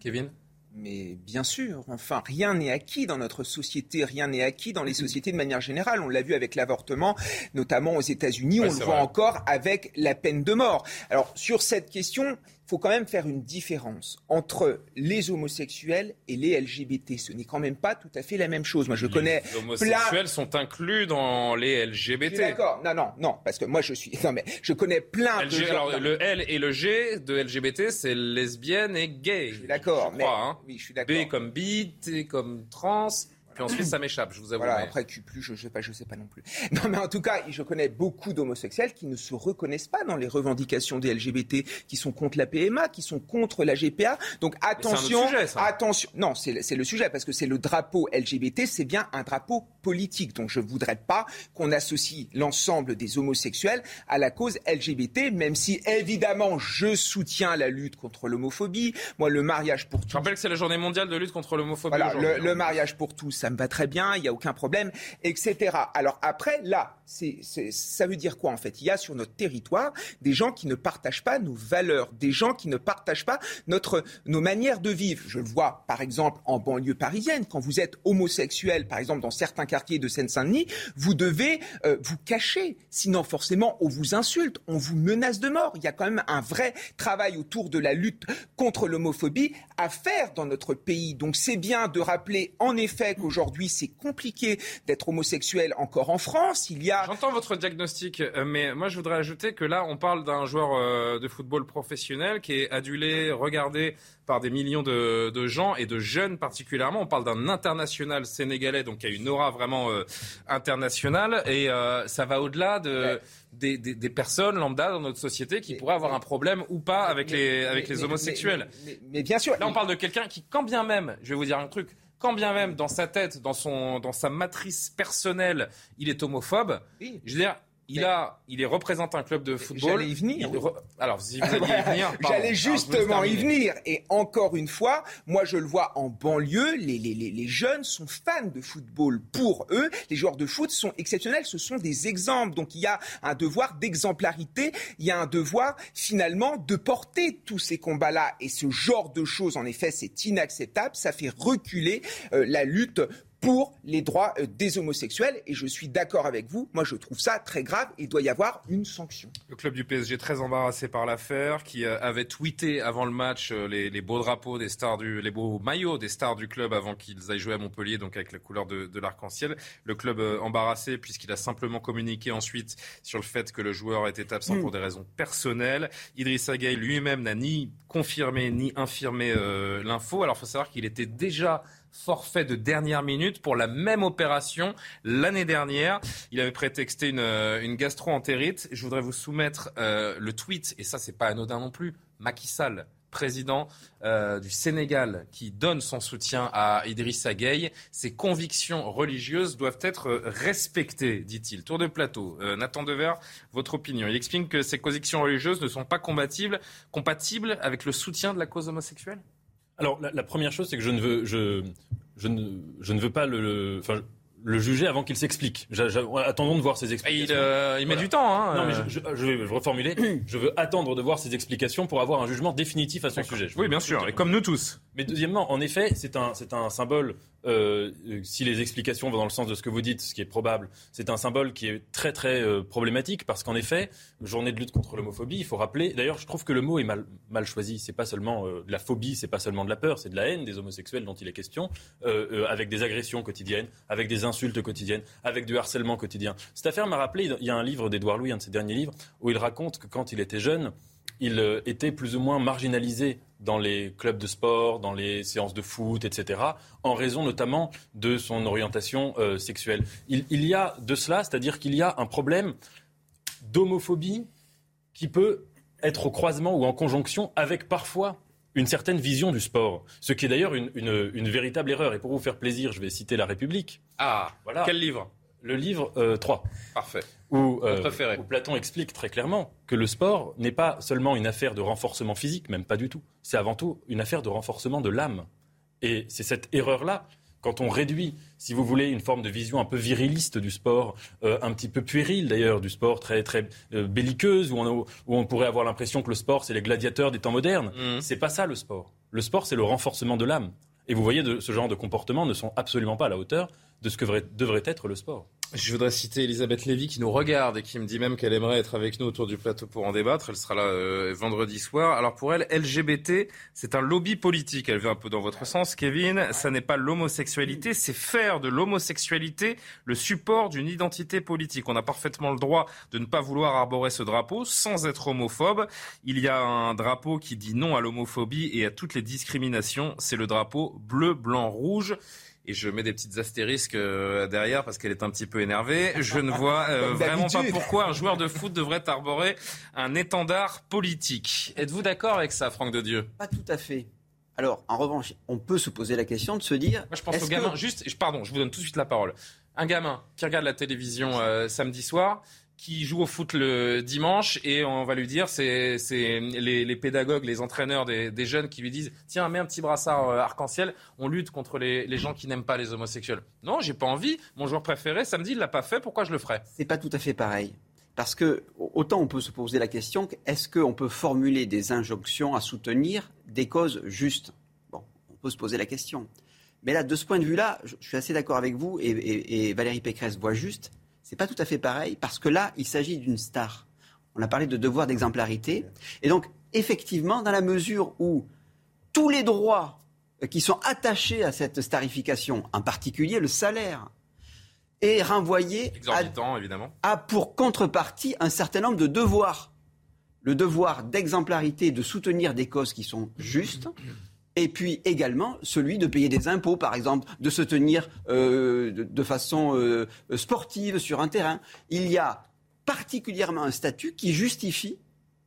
S2: Kevin?
S6: Mais bien sûr, enfin, rien n'est acquis dans notre société, rien n'est acquis dans les sociétés de manière générale. On l'a vu avec l'avortement, notamment aux États-Unis, on le voit encore avec la peine de mort. Alors, sur cette question, faut quand même faire une différence entre les homosexuels et les LGBT. Ce n'est quand même pas tout à fait la même chose. Moi, je connais.
S2: Les homosexuels sont inclus dans les LGBT.
S6: D'accord. Non, non, non, parce que moi, je suis. Non, mais je connais plein de gens.
S2: Alors, le L et le G de LGBT, c'est lesbienne et gay.
S6: Je suis d'accord. Mais...
S2: Hein.
S6: Oui, je suis d'accord.
S2: B comme bi, T comme trans. Puis ensuite, ça m'échappe, je vous avoue.
S6: Voilà, après, Q+, je, je sais pas, je sais pas non plus. Non, mais en tout cas, je connais beaucoup d'homosexuels qui ne se reconnaissent pas dans les revendications des LGBT, qui sont contre la PMA, qui sont contre la GPA. Donc attention,
S2: sujet, ça.
S6: attention. Non, c'est le sujet parce que c'est le drapeau LGBT, c'est bien un drapeau politique. Donc je voudrais pas qu'on associe l'ensemble des homosexuels à la cause LGBT, même si évidemment je soutiens la lutte contre l'homophobie. Moi, le mariage pour tous.
S2: Je rappelle que c'est la journée mondiale de lutte contre l'homophobie.
S6: Voilà, le, le mariage pour tous ça me va très bien, il n'y a aucun problème, etc. Alors après, là, ça veut dire quoi en fait? Il y a sur notre territoire des gens qui ne partagent pas nos valeurs, des gens qui ne partagent pas notre, nos manières de vivre. Je le vois par exemple en banlieue parisienne, quand vous êtes homosexuel, par exemple dans certains quartiers de Seine-Saint-Denis, vous devez euh, vous cacher, sinon forcément on vous insulte, on vous menace de mort. Il y a quand même un vrai travail autour de la lutte contre l'homophobie à faire dans notre pays. Donc c'est bien de rappeler en effet qu'aujourd'hui Aujourd'hui, c'est compliqué d'être homosexuel encore en France. Il y a.
S2: J'entends votre diagnostic, euh, mais moi je voudrais ajouter que là, on parle d'un joueur euh, de football professionnel qui est adulé, regardé par des millions de, gens et de jeunes particulièrement. On parle d'un international sénégalais, donc qui a une aura vraiment euh, internationale, et ça va au-delà de. Des, personnes lambda dans notre société qui pourraient avoir un problème ou pas avec les, avec les homosexuels.
S6: mais, bien sûr.
S2: Là, on parle de quelqu'un qui, quand bien même, je vais vous dire un truc, quand bien même dans sa tête, dans, son, dans sa matrice personnelle, il est homophobe, je veux dire, il a, il est représente un club de football.
S6: J'allais y venir.
S2: Alors, si vous alliez y venir,
S6: j'allais justement y venir. Et encore une fois, moi je le vois en banlieue, les, les, les, jeunes sont fans de football. Pour eux, les joueurs de foot sont exceptionnels. Ce sont des exemples. Donc il y a un devoir d'exemplarité. Il y a un devoir finalement de porter tous ces combats-là. Et ce genre de choses, en effet, c'est inacceptable. Ça fait reculer euh, la lutte pour les droits euh, des homosexuels. Et je suis d'accord avec vous. Moi, je trouve ça très grave et il doit y avoir une sanction.
S2: Le club du PSG très embarrassé par l'affaire, qui euh, avait tweeté avant le match euh, les, beaux drapeaux des stars du, les beaux maillots des stars du club avant qu'ils aillent jouer à Montpellier, donc avec la couleur de, l'arc-en-ciel. Le club embarrassé puisqu'il a simplement communiqué ensuite sur le fait que le joueur était absent pour mm. des raisons personnelles. Idrissa Gueye lui-même n'a ni confirmé ni infirmé l'info. Alors, il faut savoir qu'il était déjà forfait de dernière minute pour la même opération l'année dernière. Il avait prétexté une, euh, une gastro-entérite. Je voudrais vous soumettre euh, le tweet, et ça c'est pas anodin non plus, Macky Sall président euh, du Sénégal qui donne son soutien à Idrissa Gueye. Ses convictions religieuses doivent être respectées, dit-il. Tour de plateau. Nathan Dever, votre opinion. Il explique que ces convictions religieuses ne sont pas compatibles, compatibles avec le soutien de la cause homosexuelle?
S9: Alors, la, première chose, c'est que je ne veux, je, je, ne, je ne veux pas le, enfin, le juger avant qu'il s'explique. Attendons de voir ses explications.
S2: Il, il met du temps. Hein,
S9: non, mais je, je, vais reformuler. je veux attendre de voir ses explications pour avoir un jugement définitif à son sujet.
S2: Oui, bien sûr, et comme nous tous.
S9: Mais deuxièmement, en effet, c'est un, un symbole euh, si les explications vont dans le sens de ce que vous dites, ce qui est probable, c'est un symbole qui est très très euh, problématique parce qu'en effet, journée de lutte contre l'homophobie, il faut rappeler. D'ailleurs, je trouve que le mot est mal, mal choisi. C'est pas seulement euh, de la phobie, c'est pas seulement de la peur, c'est de la haine des homosexuels dont il est question, avec des agressions quotidiennes, avec des insultes quotidiennes, avec du harcèlement quotidien. Cette affaire m'a rappelé. Il y a un livre d'Edouard Louis, un de ses derniers livres, où il raconte que quand il était jeune, il était plus ou moins marginalisé dans les clubs de sport, dans les séances de foot, etc., en raison notamment de son orientation euh, sexuelle. Il, y a de cela, c'est-à-dire qu'il y a un problème d'homophobie qui peut être au croisement ou en conjonction avec parfois une certaine vision du sport. Ce qui est d'ailleurs une, une, véritable erreur. Et pour vous faire plaisir, je vais citer La République.
S2: Ah, voilà. Quel livre?
S9: Le livre 3. Euh,
S2: Parfait.
S9: Euh, où, Platon explique très clairement que le sport n'est pas seulement une affaire de renforcement physique, même pas du tout. C'est avant tout une affaire de renforcement de l'âme. Et c'est cette erreur-là quand on réduit, si vous voulez, une forme de vision un peu viriliste du sport, euh, un petit peu puérile d'ailleurs, du sport très très euh, belliqueuse, où on, où on, pourrait avoir l'impression que le sport c'est les gladiateurs des temps modernes. Mmh. C'est pas ça le sport. Le sport c'est le renforcement de l'âme. Et vous voyez, de, ce genre de comportements ne sont absolument pas à la hauteur de ce que devrait être le sport.
S2: Je voudrais citer Elisabeth Lévy qui nous regarde et qui me dit même qu'elle aimerait être avec nous autour du plateau pour en débattre. Elle sera là euh, vendredi soir. Alors pour elle, LGBT, c'est un lobby politique. Elle veut un peu dans votre sens, Kevin. Ça n'est pas l'homosexualité, c'est faire de l'homosexualité le support d'une identité politique. On a parfaitement le droit de ne pas vouloir arborer ce drapeau sans être homophobe. Il y a un drapeau qui dit non à l'homophobie et à toutes les discriminations. C'est le drapeau bleu, blanc, rouge et je mets des petites astérisques euh, derrière parce qu'elle est un petit peu énervée. Je ne vois euh, vraiment pas pourquoi un joueur de foot devrait arborer un étendard politique. Êtes-vous d'accord avec ça, Franck de Dieu?
S8: Pas tout à fait. Alors, en revanche, on peut se poser la question de se dire.
S2: Moi, je pense au gamin. Juste, pardon, je vous donne tout de suite la parole. Un gamin qui regarde la télévision euh, samedi soir, qui joue au foot le dimanche et on va lui dire, c'est les, les, pédagogues, les entraîneurs des, jeunes qui lui disent, tiens, mets un petit brassard euh, arc-en-ciel, on lutte contre les, les gens qui n'aiment pas les homosexuels. Non, j'ai pas envie. Mon joueur préféré, samedi, il l'a pas fait. Pourquoi je le ferais?
S8: C'est pas tout à fait pareil. Parce que autant on peut se poser la question, est-ce qu'on peut formuler des injonctions à soutenir des causes justes? Bon, on peut se poser la question. Mais là, de ce point de vue-là, je suis assez d'accord avec vous et, et Valérie Pécresse voit juste c'est pas tout à fait pareil parce que là, il s'agit d'une star. On a parlé de devoir d'exemplarité. Et donc, effectivement, dans la mesure où tous les droits qui sont attachés à cette starification, en particulier le salaire, est renvoyé
S2: à, évidemment.
S8: à pour contrepartie un certain nombre de devoirs. Le devoir d'exemplarité, de soutenir des causes qui sont justes, et puis également celui de payer des impôts, par exemple, de se tenir euh, de, façon euh, sportive sur un terrain. Il y a particulièrement un statut qui justifie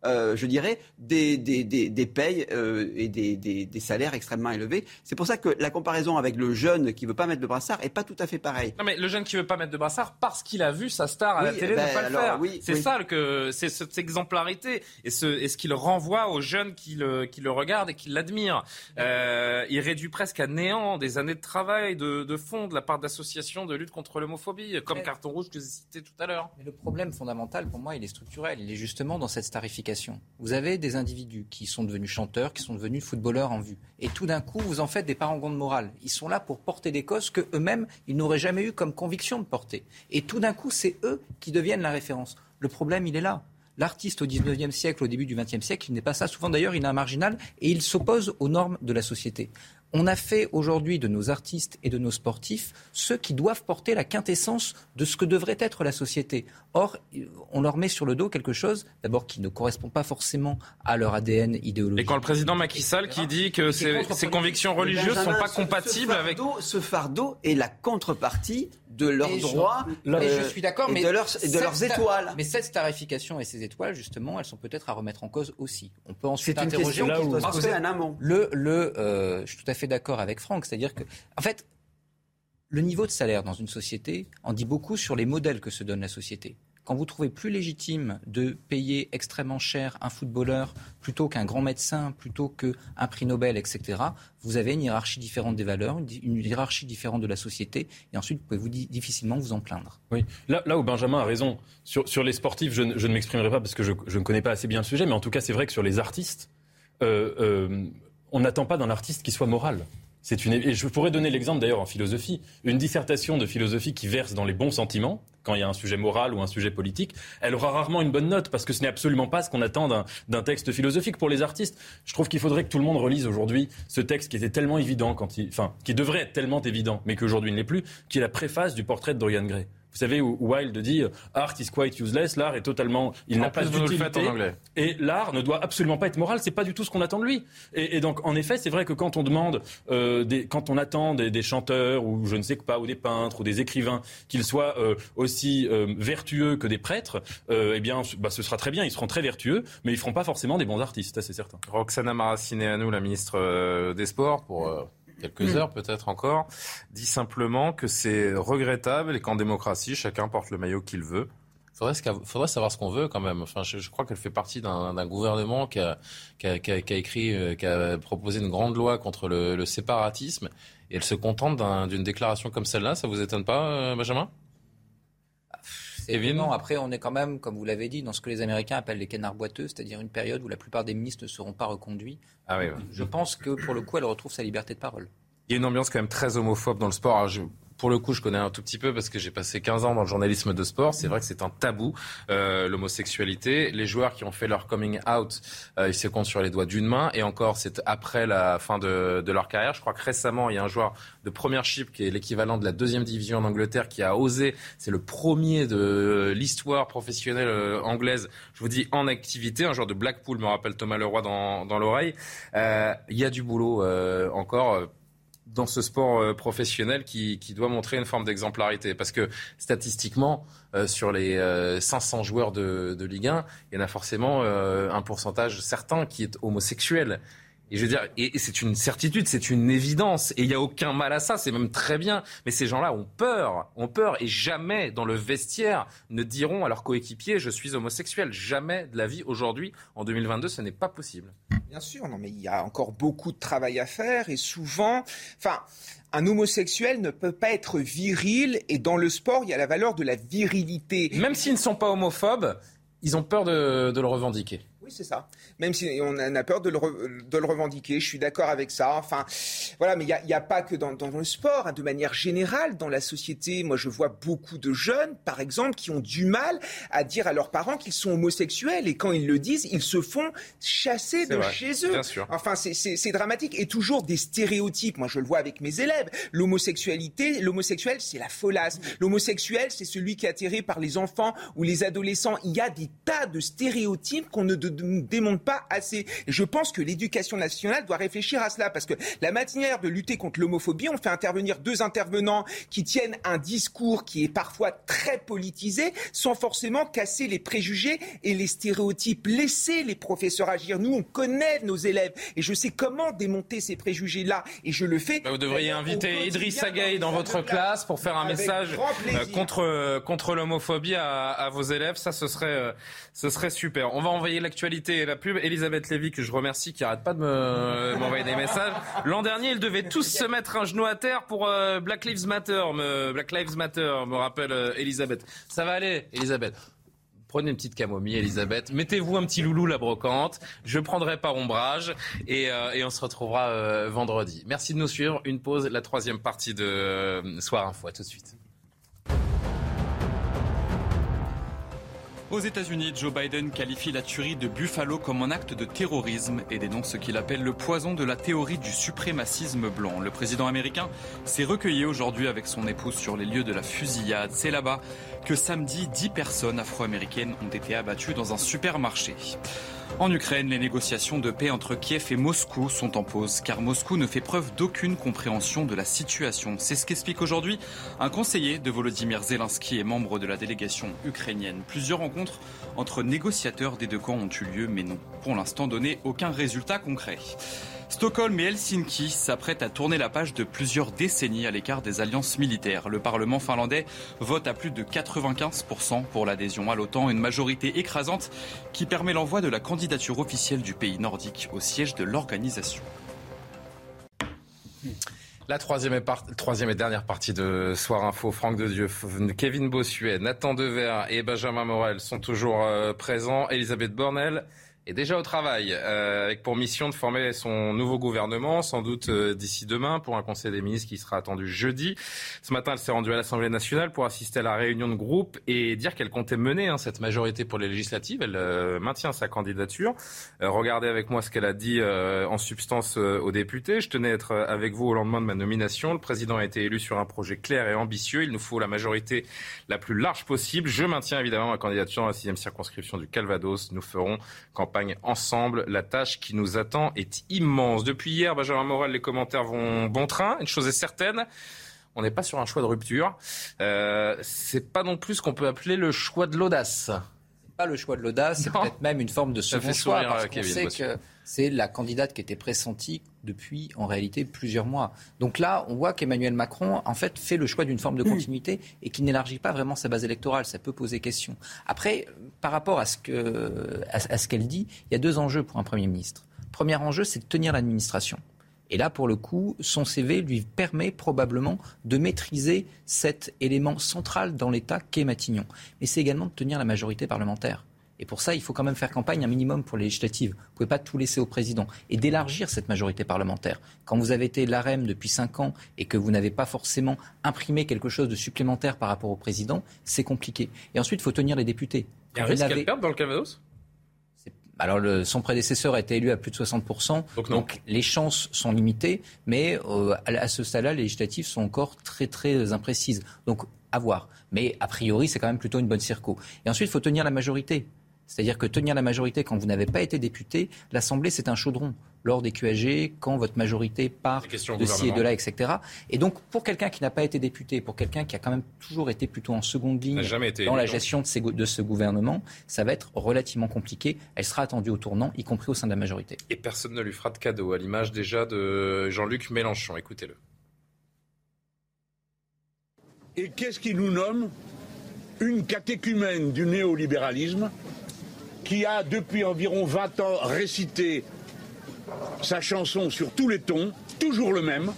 S8: euh, je dirais, des, des, des, payes euh, et des, des, salaires extrêmement élevés. C'est pour ça que la comparaison avec le jeune qui veut pas mettre de brassard est pas tout à fait pareille.
S2: Non, mais le jeune qui veut pas mettre de brassard parce qu'il a vu sa star à la télé ne ben, pas le faire. c'est ça que c'est cette exemplarité et ce, et ce qu'il renvoie aux jeunes qui le, qui le regardent et qui l'admirent. Euh, il réduit presque à néant des années de travail, de, de fond de la part d'associations de lutte contre l'homophobie, comme Carton Rouge que j'ai cité tout à l'heure.
S7: Mais le problème fondamental pour moi, il est structurel. Il est justement dans cette starification vous avez des individus qui sont devenus chanteurs, qui sont devenus footballeurs en vue. Et tout d'un coup, vous en faites des parangons de morale. Ils sont là pour porter des causes que eux-mêmes, ils n'auraient jamais eu comme conviction de porter. Et tout d'un coup, c'est eux qui deviennent la référence. Le problème, il est là. L'artiste au 19e siècle, au début du 20e siècle, il n'est pas ça. Souvent d'ailleurs, il est un marginal et il s'oppose aux normes de la société. On a fait aujourd'hui de nos artistes et de nos sportifs ceux qui doivent porter la quintessence de ce que devrait être la société. Or, on leur met sur le dos quelque chose, d'abord qui ne correspond pas forcément à leur ADN idéologique.
S2: Et quand le président Macky Sall qui dit que ses, convictions religieuses ne sont pas compatibles avec...
S8: Ce fardeau est la contrepartie de leurs droits
S7: je suis d'accord,
S8: mais de leurs, de leurs étoiles.
S7: Mais cette starification et ces étoiles, justement, elles sont peut-être à remettre en cause aussi. On peut ensuite
S8: C'est une question qui doit se poser en amont.
S7: Le, le, euh, je suis tout à fait d'accord avec Franck, c'est-à-dire que, en fait, le niveau de salaire dans une société en dit beaucoup sur les modèles que se donne la société. Quand vous trouvez plus légitime de payer extrêmement cher un footballeur plutôt qu'un grand médecin, plutôt qu'un prix Nobel, etc., vous avez une hiérarchie différente des valeurs, une hiérarchie différente de la société, et ensuite vous pouvez difficilement vous en plaindre.
S9: Oui, là, où Benjamin a raison, sur, les sportifs, je, ne m'exprimerai pas parce que je, je, ne connais pas assez bien le sujet, mais en tout cas c'est vrai que sur les artistes, euh, euh, on n'attend pas d'un artiste qui soit moral. Une... Et je pourrais donner l'exemple d'ailleurs en philosophie. Une dissertation de philosophie qui verse dans les bons sentiments, quand il y a un sujet moral ou un sujet politique, elle aura rarement une bonne note parce que ce n'est absolument pas ce qu'on attend d'un texte philosophique pour les artistes. Je trouve qu'il faudrait que tout le monde relise aujourd'hui ce texte qui était tellement évident, quand il... enfin, qui devrait être tellement évident, mais qu'aujourd'hui ne l'est plus, qui est la préface du portrait de Dorian Gray. Vous savez, où Wilde dit euh, Art is quite useless, l'art est totalement. Il n'a pas d'utilité. Et l'art ne doit absolument pas être moral, c'est pas du tout ce qu'on attend de lui. Et, donc, en effet, c'est vrai que quand on demande, euh, des, quand on attend des, chanteurs, ou je ne sais pas, ou des peintres, ou des écrivains, qu'ils soient euh, aussi vertueux que des prêtres, eh bien, bah, ce sera très bien, ils seront très vertueux, mais ils feront pas forcément des bons artistes, c'est certain.
S2: Roxana nous, la ministre des Sports, pour quelques hmm. heures peut-être encore, dit simplement que c'est regrettable et qu'en démocratie, chacun porte le maillot qu'il veut. Faudrait, faudrait savoir ce qu'on veut quand même. Enfin, je, crois qu'elle fait partie d'un gouvernement qui a, qui, a, qui, a, écrit, euh, qui a proposé une grande loi contre le, le séparatisme, et elle se contente d'une déclaration comme celle-là. Ça vous étonne pas, euh, Benjamin?
S7: Évidemment, après, on est quand même, comme vous l'avez dit, dans ce que les Américains appellent les canards boiteux, c'est-à-dire une période où la plupart des ministres ne seront pas reconduits. Ah oui, Je pense que pour le coup, elle retrouve sa liberté de parole.
S2: Il y a une ambiance quand même très homophobe dans le sport pour le coup, je connais un tout petit peu parce que j'ai passé 15 ans dans le journalisme de sport. C'est vrai que c'est un tabou, euh, l'homosexualité. Les joueurs qui ont fait leur coming out, euh, ils se comptent sur les doigts d'une main. Et encore, c'est après la fin de, de, leur carrière. Je crois que récemment, il y a un joueur de première chip qui est l'équivalent de la deuxième division en Angleterre qui a osé. C'est le premier de l'histoire professionnelle euh, anglaise. Je vous dis en activité. Un joueur de Blackpool me rappelle Thomas Leroy dans, dans l'oreille. Euh, il y a du boulot euh, encore dans ce sport euh, professionnel qui, qui, doit montrer une forme d'exemplarité. Parce que statistiquement, euh, sur les 500 euh, joueurs de, de, Ligue 1, il y en a forcément un pourcentage certain qui est homosexuel. Et je veux dire, et c'est une certitude, c'est une évidence, et il n'y a aucun mal à ça, c'est même très bien. Mais ces gens-là ont peur, ont peur, et jamais dans le vestiaire ne diront à leurs coéquipiers je suis homosexuel. Jamais de la vie aujourd'hui, en 2022, ce n'est pas possible.
S6: Bien sûr, non, mais il y a encore beaucoup de travail à faire, et souvent, enfin, un homosexuel ne peut pas être viril, et dans le sport, il y a la valeur de la virilité.
S2: Même s'ils ne sont pas homophobes, ils ont peur de, de le revendiquer.
S6: Oui, c'est ça. Même si on a peur de le, de le revendiquer, je suis d'accord avec ça. Enfin, voilà, mais il n'y a, a, pas que dans, dans le sport, hein, de manière générale, dans la société. Moi, je vois beaucoup de jeunes, par exemple, qui ont du mal à dire à leurs parents qu'ils sont homosexuels. Et quand ils le disent, ils se font chasser de chez eux. Bien sûr. Enfin, c'est dramatique. Et toujours des stéréotypes. Moi, je le vois avec mes élèves. L'homosexualité, l'homosexuel, c'est la folasse. L'homosexuel, c'est celui qui est atterré par les enfants ou les adolescents. Il y a des tas de stéréotypes qu'on ne ne démonte pas assez. Et je pense que l'éducation nationale doit réfléchir à cela parce que la manière de lutter contre l'homophobie, on fait intervenir deux intervenants qui tiennent un discours qui est parfois très politisé sans forcément casser les préjugés et les stéréotypes. Laissez les professeurs agir. Nous, on connaît nos élèves et je sais comment démonter ces préjugés-là et je le fais.
S2: Bah, vous devriez inviter Idriss Agaï dans votre classe pour faire un message euh, contre, contre l'homophobie à, à, vos élèves. Ça, ce serait, euh, ce serait super. On va envoyer l'actualité la pub. Elisabeth Lévy, que je remercie, qui arrête pas de m'envoyer des messages. L'an dernier, ils devaient tous se mettre un genou à terre pour euh, Black Lives Matter. Me, Black Lives Matter, me rappelle euh, Elisabeth. Ça va aller, Elisabeth. Prenez une petite camomille, Elisabeth. Mettez-vous un petit loulou la brocante. Je prendrai par ombrage et, euh, et on se retrouvera vendredi. Merci de nous suivre. Une pause, la troisième partie de Soir Info. À tout de suite.
S3: Aux États-Unis, Joe Biden qualifie la tuerie de Buffalo comme un acte de terrorisme et dénonce ce qu'il appelle le poison de la théorie du suprémacisme blanc. Le président américain s'est recueilli aujourd'hui avec son épouse sur les lieux de la fusillade. C'est là-bas que samedi, dix personnes afro-américaines ont été abattues dans un supermarché. En Ukraine, les négociations de paix entre Kiev et Moscou sont en pause car Moscou ne fait preuve d'aucune compréhension de la situation. C'est ce qu'explique aujourd'hui un conseiller de Volodymyr Zelensky et membre de la délégation ukrainienne. Plusieurs rencontres entre négociateurs des deux camps ont eu lieu mais n'ont pour l'instant donné aucun résultat concret. Stockholm et Helsinki s'apprêtent à tourner la page de plusieurs décennies à l'écart des alliances militaires. Le Parlement finlandais vote à plus de 95% pour l'adhésion à l'OTAN, une majorité écrasante qui permet l'envoi de la candidature officielle du pays nordique au siège de l'organisation.
S2: La troisième et, dernière partie de Soir Info, Franck de Dieu, Kevin Bossuet, Nathan Dever et Benjamin Morel sont toujours euh, présents. Elisabeth Bornel est déjà au travail, euh, avec pour mission de former son nouveau gouvernement, sans doute euh, d'ici demain, pour un Conseil des ministres qui sera attendu jeudi. Ce matin, elle s'est rendue à l'Assemblée nationale pour assister à la réunion de groupe et dire qu'elle comptait mener hein, cette majorité pour les législatives. Elle euh, maintient sa candidature. regardez avec moi ce qu'elle a dit en substance aux députés. Je tenais à être avec vous au lendemain de ma nomination. Le président a été élu sur un projet clair et ambitieux. Il nous faut la majorité la plus large possible. Je maintiens évidemment ma candidature dans la sixième circonscription du Calvados. Nous ferons campagne ensemble. La tâche qui nous attend est immense. Depuis hier, Benjamin Morel, les commentaires vont bon train. Une chose est certaine. On n'est pas sur un choix de rupture. Euh, c'est pas non plus ce qu'on peut appeler le choix de l'audace
S7: pas le choix de l'audace, c'est peut-être même une forme de second choix, parce qu'on sait que c'est la candidate qui était pressentie depuis, en réalité, plusieurs mois. Donc là, on voit qu'Emmanuel Macron, en fait, fait le choix d'une forme de continuité et qui n'élargit pas vraiment sa base électorale. Ça peut poser question. Après, par rapport à ce qu'elle dit, il y a deux enjeux pour un Premier ministre. Premier enjeu, c'est de tenir l'administration. Et là, pour le coup, son CV lui permet probablement de maîtriser cet élément central dans l'État qu'est Matignon. Mais c'est également de tenir la majorité parlementaire. Et pour ça, il faut quand même faire campagne un minimum pour les législatives. Vous ne pouvez pas tout laisser au président. Et d'élargir cette majorité parlementaire. Quand vous avez été l'AREM depuis cinq ans et que vous n'avez pas forcément imprimé quelque chose de supplémentaire par rapport au président, c'est compliqué. Et ensuite, il faut tenir les députés.
S2: Il y a un risque qu'elle dans le Calvados?
S7: Alors, le, son prédécesseur a été élu à plus de 60%, donc, les chances sont limitées, mais euh, à, ce stade-là, les législatives sont encore très, très imprécises. Donc, à voir. Mais a priori, c'est quand même plutôt une bonne circo. Et ensuite, il faut tenir la majorité. C'est-à-dire que tenir la majorité quand vous n'avez pas été député, l'Assemblée, c'est un chaudron. Lors des QAG, quand votre majorité part de ci et de là, etc. Et donc, pour quelqu'un qui n'a pas été député, pour quelqu'un qui a quand même toujours été plutôt en seconde ligne dans la gestion de, de, ce gouvernement, ça va être relativement compliqué. Elle sera attendue au tournant, y compris au sein de la majorité.
S2: Et personne ne lui fera de cadeau, à l'image déjà de Jean-Luc Mélenchon. Écoutez-le.
S11: Et qu'est-ce qui nous nomme une catéchumène du néolibéralisme? Qui a depuis environ 20 ans récité sa chanson sur tous les tons, toujours le même.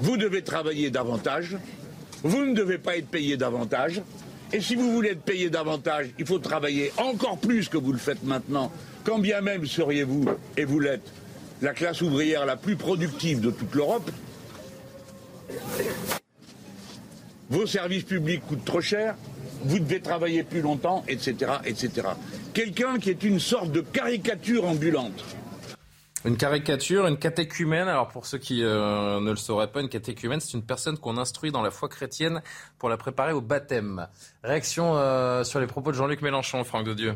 S11: Vous devez travailler davantage, vous ne devez pas être payé davantage, et si vous voulez être payé davantage, il faut travailler encore plus que vous le faites maintenant, quand bien même seriez-vous, et vous l'êtes, la classe ouvrière la plus productive de toute l'Europe. Vos services publics coûtent trop cher, vous devez travailler plus longtemps, etc., etc. Quelqu'un qui est une sorte de caricature ambulante.
S2: Une caricature, une catéchumène. Alors pour ceux qui euh, ne le sauraient pas, une catéchumène, c'est une personne qu'on instruit dans la foi chrétienne pour la préparer au baptême. Réaction euh, sur les propos de Jean-Luc Mélenchon, Franck de Dieu.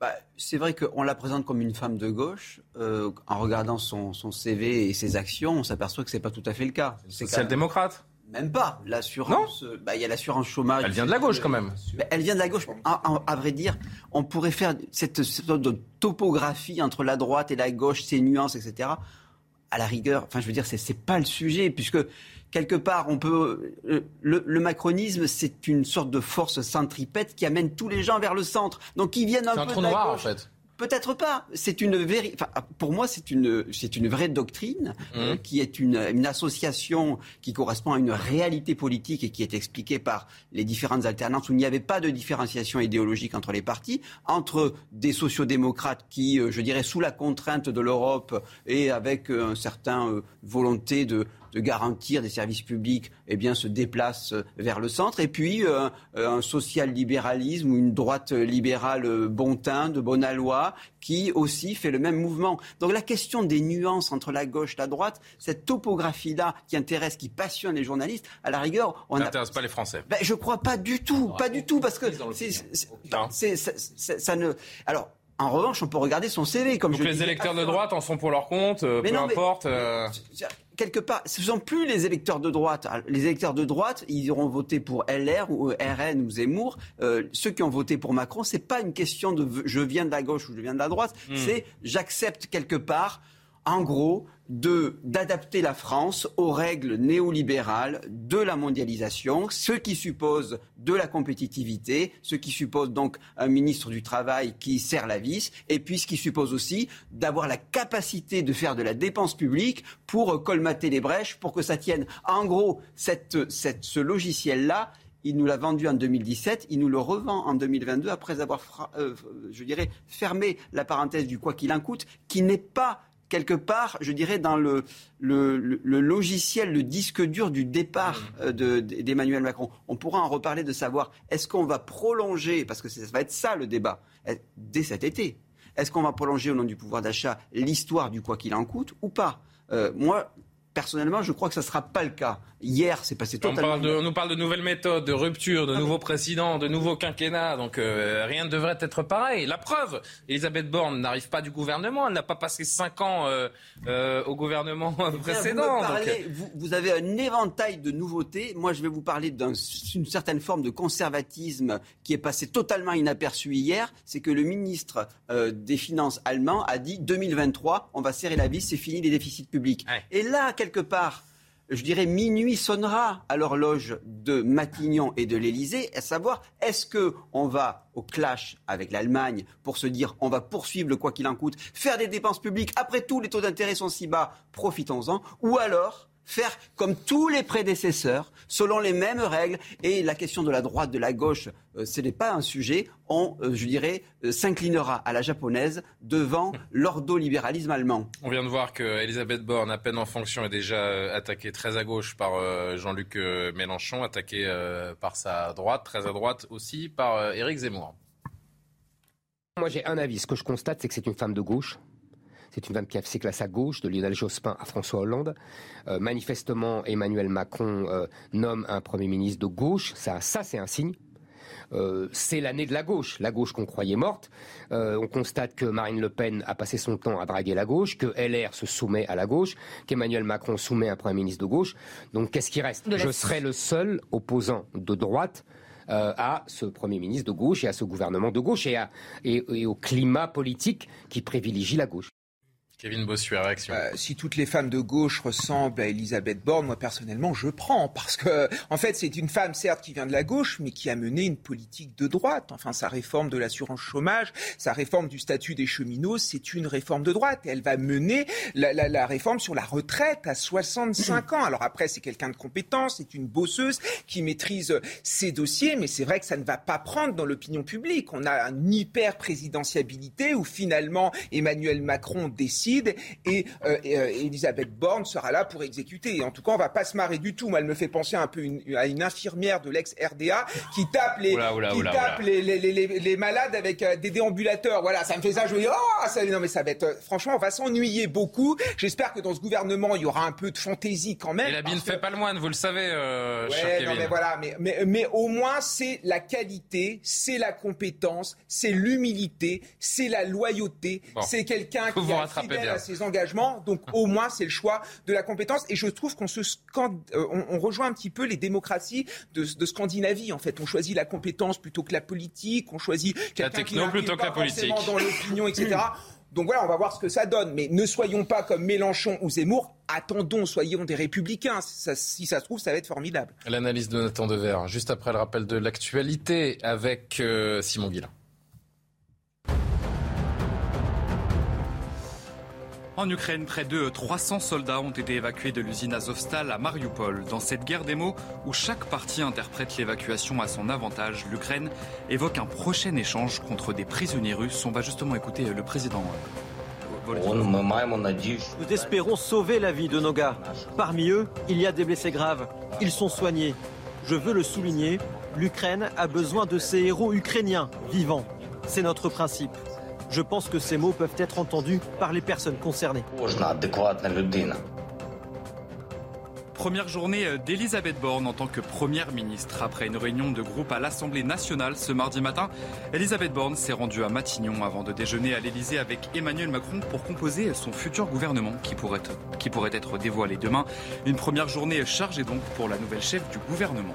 S8: Bah, c'est vrai qu'on la présente comme une femme de gauche. Euh, en regardant son, son, CV et ses actions, on s'aperçoit que c'est pas tout à fait le cas.
S2: Social-démocrate
S8: même pas. L'assurance, bah, il y a l'assurance chômage.
S2: Elle vient de la gauche quand même.
S8: elle vient de la gauche. À, vrai dire, on pourrait faire cette sorte de topographie entre la droite et la gauche, ces nuances, etc. À la rigueur, enfin, je veux dire, c'est, c'est pas le sujet, puisque quelque part, on peut. Euh, le, le macronisme, c'est une sorte de force centripète qui amène tous les gens vers le centre. Donc, ils viennent un,
S2: peu
S8: un
S2: trou noir, en fait.
S8: Peut-être pas. C'est une enfin, pour moi, c'est une, c'est une vraie doctrine mmh. euh, qui est une, une, association qui correspond à une réalité politique et qui est expliquée par les différentes alternances où il n'y avait pas de différenciation idéologique entre les partis, entre des sociodémocrates qui, euh, je dirais, sous la contrainte de l'Europe et avec euh, un certain volonté de de garantir des services publics, eh bien, se déplace euh, vers le centre. Et puis, euh, euh, un social-libéralisme ou une droite libérale bon teint, de bonne loi, qui aussi fait le même mouvement. Donc la question des nuances entre la gauche et la droite, cette topographie-là qui intéresse, qui passionne les journalistes, à la rigueur...
S2: On n'intéresse pas les Français.
S8: Ben, je crois pas du tout, pas du tout, parce que c'est, ça ne... Alors, en revanche, on peut regarder son CV. Comme
S2: Donc les électeurs de droite en sont pour leur compte, peu importe
S8: quelque part, ce ne sont plus les électeurs de droite. Les électeurs de droite, ils auront voté pour LR ou RN ou Zemmour. Euh, ceux qui ont voté pour Macron, c'est pas une question de je viens de la gauche ou je viens de la droite. Hmm. C'est j'accepte quelque part en gros, d'adapter la France aux règles néolibérales de la mondialisation, ce qui suppose de la compétitivité, ce qui suppose donc un ministre du Travail qui serre la vis, et puis ce qui suppose aussi d'avoir la capacité de faire de la dépense publique pour colmater les brèches, pour que ça tienne. En gros, ce logiciel-là, il nous l'a vendu en 2017, il nous le revend en 2022 après avoir, euh, je dirais, fermé la parenthèse du quoi qu'il en coûte, qui n'est pas quelque part, je dirais, dans le, le, logiciel, le disque dur du départ mmh. euh, d'Emmanuel Macron. On pourra en reparler de savoir est-ce qu'on va prolonger, parce que ça va être ça le débat, dès cet été. Est-ce qu'on va prolonger au nom du pouvoir d'achat l'histoire du quoi qu'il en coûte ou pas? Euh, Moi, Personnellement, je crois que ça ne sera pas le cas. Hier, c'est passé totalement.
S2: On, nous parle de nouvelles méthodes, de rupture, de ah nouveaux présidents, de nouveaux quinquennats. Donc euh, rien ne devrait être pareil. La preuve, Elisabeth Borne n'arrive pas du gouvernement. Elle n'a pas passé cinq ans euh, euh, au gouvernement eh précédent.
S8: Vous, avez un éventail de nouveautés. Moi, je vais vous parler d'une certaine forme de conservatisme qui est passé totalement inaperçu hier. C'est que le ministre des Finances allemand a dit 2023, on va serrer la vis, c'est fini les déficits publics. Et là, quelque part, je dirais, minuit sonnera à l'horloge de Matignon et de l'Élysée, à savoir, est-ce qu'on va au clash avec l'Allemagne pour se dire, on va poursuivre le quoi qu'il en coûte, faire des dépenses publiques, après tout, les taux d'intérêt sont si bas, profitons-en, ou alors faire comme tous les prédécesseurs, selon les mêmes règles. Et la question de la droite, de la gauche, euh, ce n'est pas un sujet. On, euh, je dirais, euh, s'inclinera à la japonaise devant l'ordolibéralisme allemand.
S2: On vient de voir que Borne, à peine en fonction, est déjà attaquée très à gauche par Jean-Luc Mélenchon, attaquée par sa droite, très à droite aussi par Éric Zemmour.
S10: Moi, j'ai un avis. Ce que je constate, c'est que c'est une femme de gauche c'est une femme qui a fait classe à gauche, de Lionel Jospin à François Hollande. Euh, manifestement, Emmanuel Macron euh, nomme un Premier ministre de gauche. Ça, ça c'est un signe. Euh, c'est l'année de la gauche, la gauche qu'on croyait morte. on constate que Marine Le Pen a passé son temps à draguer la gauche, que LR se soumet à la gauche, qu'Emmanuel Macron soumet un Premier ministre de gauche. Donc qu'est-ce qui reste? Je serai le seul opposant de droite à ce Premier ministre de gauche et à ce gouvernement de gauche et, et au climat politique qui privilégie la gauche.
S2: Kevin Bossuet, réaction. Euh,
S6: si toutes les femmes de gauche ressemblent à Elisabeth Borne, moi personnellement, je prends. Parce que, en fait, c'est une femme, certes, qui vient de la gauche, mais qui a mené une politique de droite. Enfin, sa réforme de l'assurance chômage, sa réforme du statut des cheminots, c'est une réforme de droite. Elle va mener la, la, la, réforme sur la retraite à 65 ans. Alors après, c'est quelqu'un de compétent, c'est une bosseuse qui maîtrise ses dossiers, mais c'est vrai que ça ne va pas prendre dans l'opinion publique. On a une hyper-présidentiabilité où finalement Emmanuel Macron décide et, euh, euh, Elisabeth Borne sera là pour exécuter. Et en tout cas, on va pas se marrer du tout. Moi, elle me fait penser un peu à une infirmière de l'ex-RDA qui tape les, qui tape les, les, les, les, malades avec euh, des déambulateurs. Voilà, ça me fait ça. Je me dis, oh, ça, non mais ça va être. franchement, on va s'ennuyer beaucoup. J'espère que dans ce gouvernement, il y aura un peu de fantaisie quand même.
S2: Et la ne fait pas le moine, vous le savez. Euh,
S6: ouais, non mais voilà, mais, mais, mais au moins c'est la qualité, c'est la compétence, c'est l'humilité, c'est la loyauté, c'est quelqu'un qui a à ses engagements. Donc au moins, c'est le choix de la compétence. Et je trouve qu'on se euh, on, rejoint un petit peu les démocraties de, Scandinavie. En fait, on choisit la compétence plutôt que la politique. On choisit
S2: quelqu'un qui plutôt que la politique.
S6: dans l'opinion, etc. Donc voilà, on va voir ce que ça donne. Mais ne soyons pas comme Mélenchon ou Zemmour. Attendons, soyons des républicains. si ça se trouve, ça va être formidable.
S2: L'analyse de Nathan Dever, juste après le rappel de l'actualité avec euh, Simon Guillain.
S3: En Ukraine, près de 300 soldats ont été évacués de l'usine Azovstal à Mariupol. Dans cette guerre des mots où chaque partie interprète l'évacuation à son avantage, l'Ukraine évoque un prochain échange contre des prisonniers russes. On va justement écouter le président.
S14: Nous espérons sauver la vie de nos gars. Parmi eux, il y a des blessés graves. Ils sont soignés. Je veux le souligner, l'Ukraine a besoin de ces héros ukrainiens vivants. C'est notre principe. Je pense que ces mots peuvent être entendus par les personnes concernées.
S3: Première journée d'Elisabeth Borne en tant que première ministre. Après une réunion de groupe à l'Assemblée nationale ce mardi matin, Elisabeth Borne s'est rendue à Matignon avant de déjeuner à l'Elysée avec Emmanuel Macron pour composer son futur gouvernement qui pourrait, qui pourrait être dévoilé demain. Une première journée chargée donc pour la nouvelle chef du gouvernement.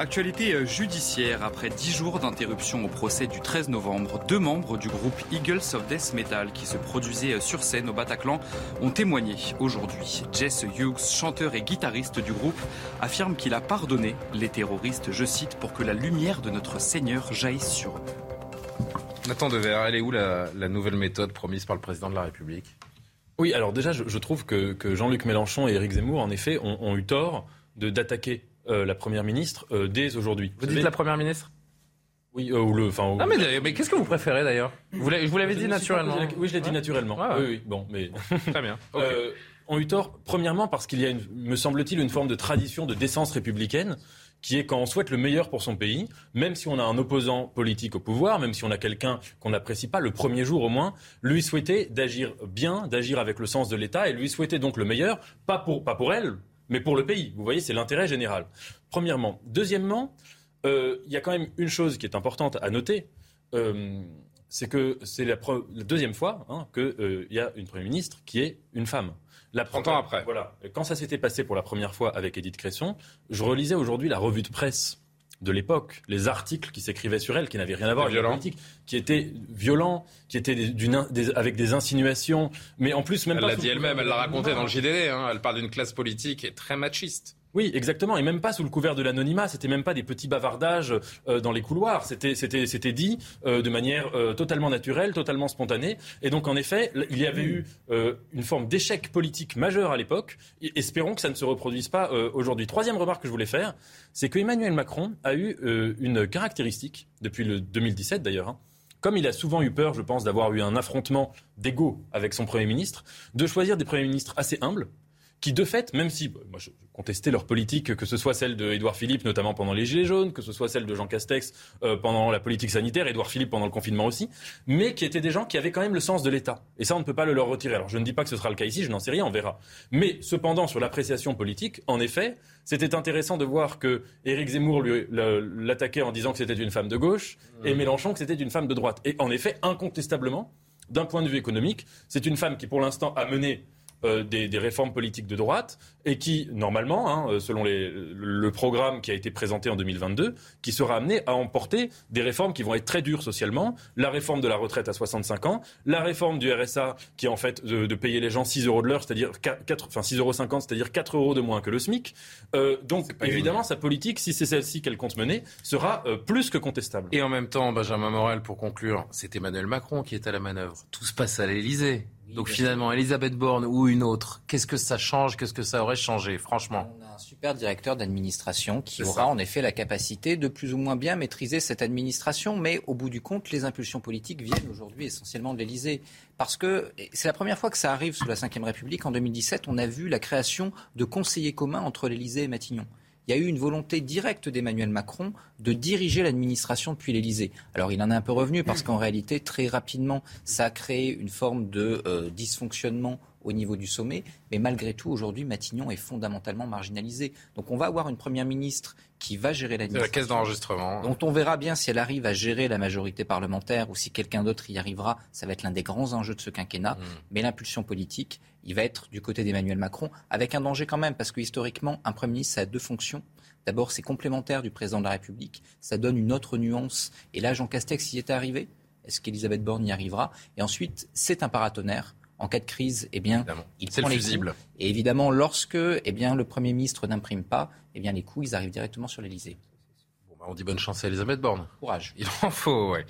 S3: Actualité euh, judiciaire. Après dix jours d'interruption au procès du 13 novembre, deux membres du groupe Eagles of Death Metal qui se produisaient euh, sur scène au Bataclan ont témoigné aujourd'hui. Jess Hughes, chanteur et guitariste du groupe, affirme qu'il a pardonné les terroristes, je cite, pour que la lumière de notre Seigneur jaillisse sur eux.
S2: Nathan Devers, elle est où la, nouvelle méthode promise par le président de la République?
S9: Oui, alors déjà, je, trouve que, Jean-Luc Mélenchon et Éric Zemmour, en effet, ont, ont eu tort d'attaquer euh, la Première ministre euh, dès aujourd'hui.
S2: Vous, dites la Première ministre
S9: oui, euh, ou le. Enfin,
S2: non, mais, qu'est-ce que vous préférez d'ailleurs? Vous Je vous l'avais dit naturellement.
S9: Oui, je l'ai dit naturellement. Oui, oui, bon, mais.
S2: Très bien.
S9: ont eu tort, premièrement, parce qu'il y a, me semble-t-il, une forme de tradition de décence républicaine qui est quand on souhaite le meilleur pour son pays, même si on a un opposant politique au pouvoir, même si on a quelqu'un qu'on n'apprécie pas, le premier jour au moins, lui souhaiter d'agir bien, d'agir avec le sens de l'État, et lui souhaiter donc le meilleur, pas pour, pas pour elle, mais pour le pays. Vous voyez, c'est l'intérêt général. Premièrement. Deuxièmement, euh, il y a quand même une chose qui est importante à noter. Euh, c'est que c'est la, deuxième fois hein, qu'il euh, y a une Première ministre qui est une femme.
S2: La 30 ans après.
S9: Voilà. Quand ça s'était passé pour la première fois avec Edith Cresson, je relisais aujourd'hui la revue de presse de l'époque, les articles qui s'écrivaient sur elle, qui n'avaient rien à voir avec la politique, qui étaient violents, qui étaient avec des insinuations, mais en plus même
S2: elle l'a dit elle-même, elle l'a raconté dans le JDD. Hein, elle parle d'une classe politique très machiste.
S9: Oui, exactement, et même pas sous le couvert de l'anonymat. C'était même pas des petits bavardages euh, dans les couloirs. C'était, c'était, c'était dit euh, de manière euh, totalement naturelle, totalement spontanée. Et donc, en effet, il y avait eu une forme d'échec politique majeur à l'époque. espérons que ça ne se reproduise pas aujourd'hui. Troisième remarque que je voulais faire, c'est que Emmanuel Macron a eu une caractéristique depuis le 2017 d'ailleurs. Hein, comme il a souvent eu peur, je pense, d'avoir eu un affrontement d'ego avec son Premier ministre, de choisir des Premiers ministres assez humbles, qui de fait, même si bah, moi je contestais leur politique, que ce soit celle de Édouard Philippe, notamment pendant les Gilets jaunes, que ce soit celle de Jean Castex euh, pendant la politique sanitaire, Édouard Philippe pendant le confinement aussi, mais qui étaient des gens qui avaient quand même le sens de l'État. Et ça, on ne peut pas le leur retirer. Alors je ne dis pas que ce sera le cas ici, je n'en sais rien, on verra. Mais cependant, sur l'appréciation politique, en effet, c'était intéressant de voir que Éric Zemmour l'attaquait en disant que c'était une femme de gauche et Mélenchon que c'était une femme de droite. Et en effet, incontestablement, d'un point de vue économique, c'est une femme qui, pour l'instant, a mené euh, des, réformes politiques de droite et qui, normalement, hein, euh, selon le programme qui a été présenté en 2022, qui sera amené à emporter des réformes qui vont être très dures socialement. La réforme de la retraite à 65 ans, la réforme du RSA qui est en fait de, payer les gens 6 euros de l'heure, c'est-à-dire 4, enfin 6,50 euros, c'est-à-dire 4 euros de moins que le SMIC. Euh, donc évidemment, sa politique, si c'est celle-ci qu'elle compte mener, sera plus que contestable.
S2: Et en même temps, Benjamin Morel, pour conclure, c'est Emmanuel Macron qui est à la manœuvre. Tout se passe à l'Élysée. Donc finalement, Elisabeth Borne ou une autre, qu'est-ce que ça change Qu'est-ce que ça aurait changé, franchement?
S7: On a un super directeur d'administration qui aura en effet la capacité de plus ou moins bien maîtriser cette administration, mais au bout du compte, les impulsions politiques viennent aujourd'hui essentiellement de l'Elysée. Parce que c'est la première fois que ça arrive sous la Ve République. En 2017, on a vu la création de conseillers communs entre l'Elysée et Matignon il y a eu une volonté directe d'Emmanuel Macron de diriger l'administration depuis l'Elysée. Alors il en est un peu revenu parce qu'en réalité, très rapidement, ça a créé une forme de euh, dysfonctionnement au niveau du sommet. Mais malgré tout, aujourd'hui, Matignon est fondamentalement marginalisé. Donc on va avoir une première ministre qui va gérer l'administration.
S2: La caisse d'enregistrement.
S7: Dont on verra bien si elle arrive à gérer la majorité parlementaire ou si quelqu'un d'autre y arrivera. Ça va être l'un des grands enjeux de ce quinquennat. Mm. Mais l'impulsion politique, il va être du côté d'Emmanuel Macron, avec un danger quand même, parce que historiquement, un Premier ministre, ça a deux fonctions. D'abord, c'est complémentaire du président de la République. Ça donne une autre nuance. Et là, Jean Castex y était arrivé. Est-ce qu'Elisabeth Borne y arrivera? Et ensuite, c'est un paratonnerre en cas de crise, eh bien, il prend les fusible. Et évidemment, lorsque eh bien, le Premier ministre n'imprime pas, eh bien, les coups, ils arrivent directement sur l'Elysée.
S2: Bah, on dit bonne chance à Elisabeth Borne.
S7: Courage.
S2: Il en faut, oui.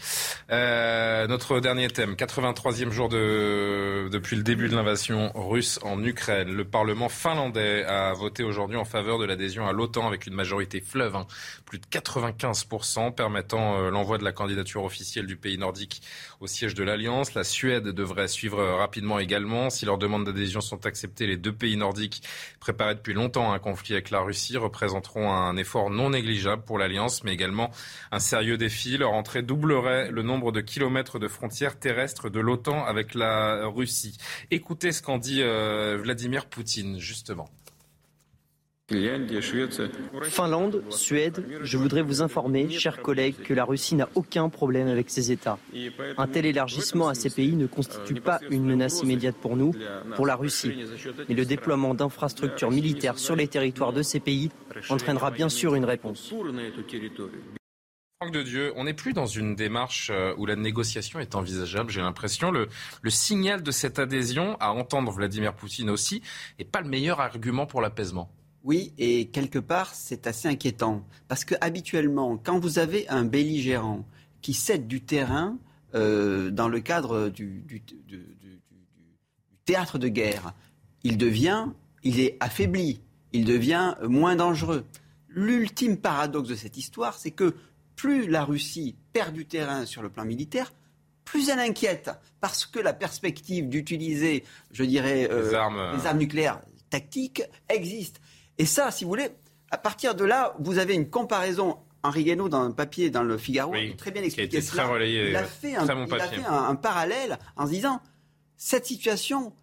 S2: Euh, notre dernier thème, 83e jour de, depuis le début de l'invasion russe en Ukraine. Le Parlement finlandais a voté aujourd'hui en faveur de l'adhésion à l'OTAN avec une majorité fleuve, hein. plus de 95%, permettant euh, l'envoi de la candidature officielle du pays nordique au siège de l'Alliance. La Suède devrait suivre rapidement également. Si leurs demandes d'adhésion sont acceptées, les deux pays nordiques, préparés depuis longtemps à un conflit avec la Russie, représenteront un effort non négligeable pour l'Alliance également un sérieux défi. Leur entrée doublerait le nombre de kilomètres de frontières terrestres de l'OTAN avec la Russie. Écoutez ce qu'en dit euh, Vladimir Poutine, justement.
S14: Finlande, Suède, je voudrais vous informer, chers collègues, que la Russie n'a aucun problème avec ces États. Un tel élargissement à ces pays ne constitue pas une menace immédiate pour nous, pour la Russie. Mais le déploiement d'infrastructures militaires sur les territoires de ces pays entraînera bien sûr une réponse.
S2: Franck de Dieu, on n'est plus dans une démarche euh, où la négociation est envisageable. J'ai l'impression le, le signal de cette adhésion, à entendre Vladimir Poutine aussi, n'est pas le meilleur argument pour l'apaisement.
S8: Oui, et quelque part, c'est assez inquiétant. Parce que habituellement, quand vous avez un belligérant qui cède du terrain euh, dans le cadre du, théâtre de guerre, il devient, il est affaibli, il devient moins dangereux. L'ultime paradoxe de cette histoire, c'est que plus la Russie perd du terrain sur le plan militaire, plus elle inquiète, parce que la perspective d'utiliser, je dirais, euh, les armes nucléaires tactiques existe. Et ça, si vous voulez, à partir de là, vous avez une comparaison. Henri Guénaud, dans un papier dans le Figaro, très bien expliqué cela. il a fait, un, parallèle en se disant cette situation,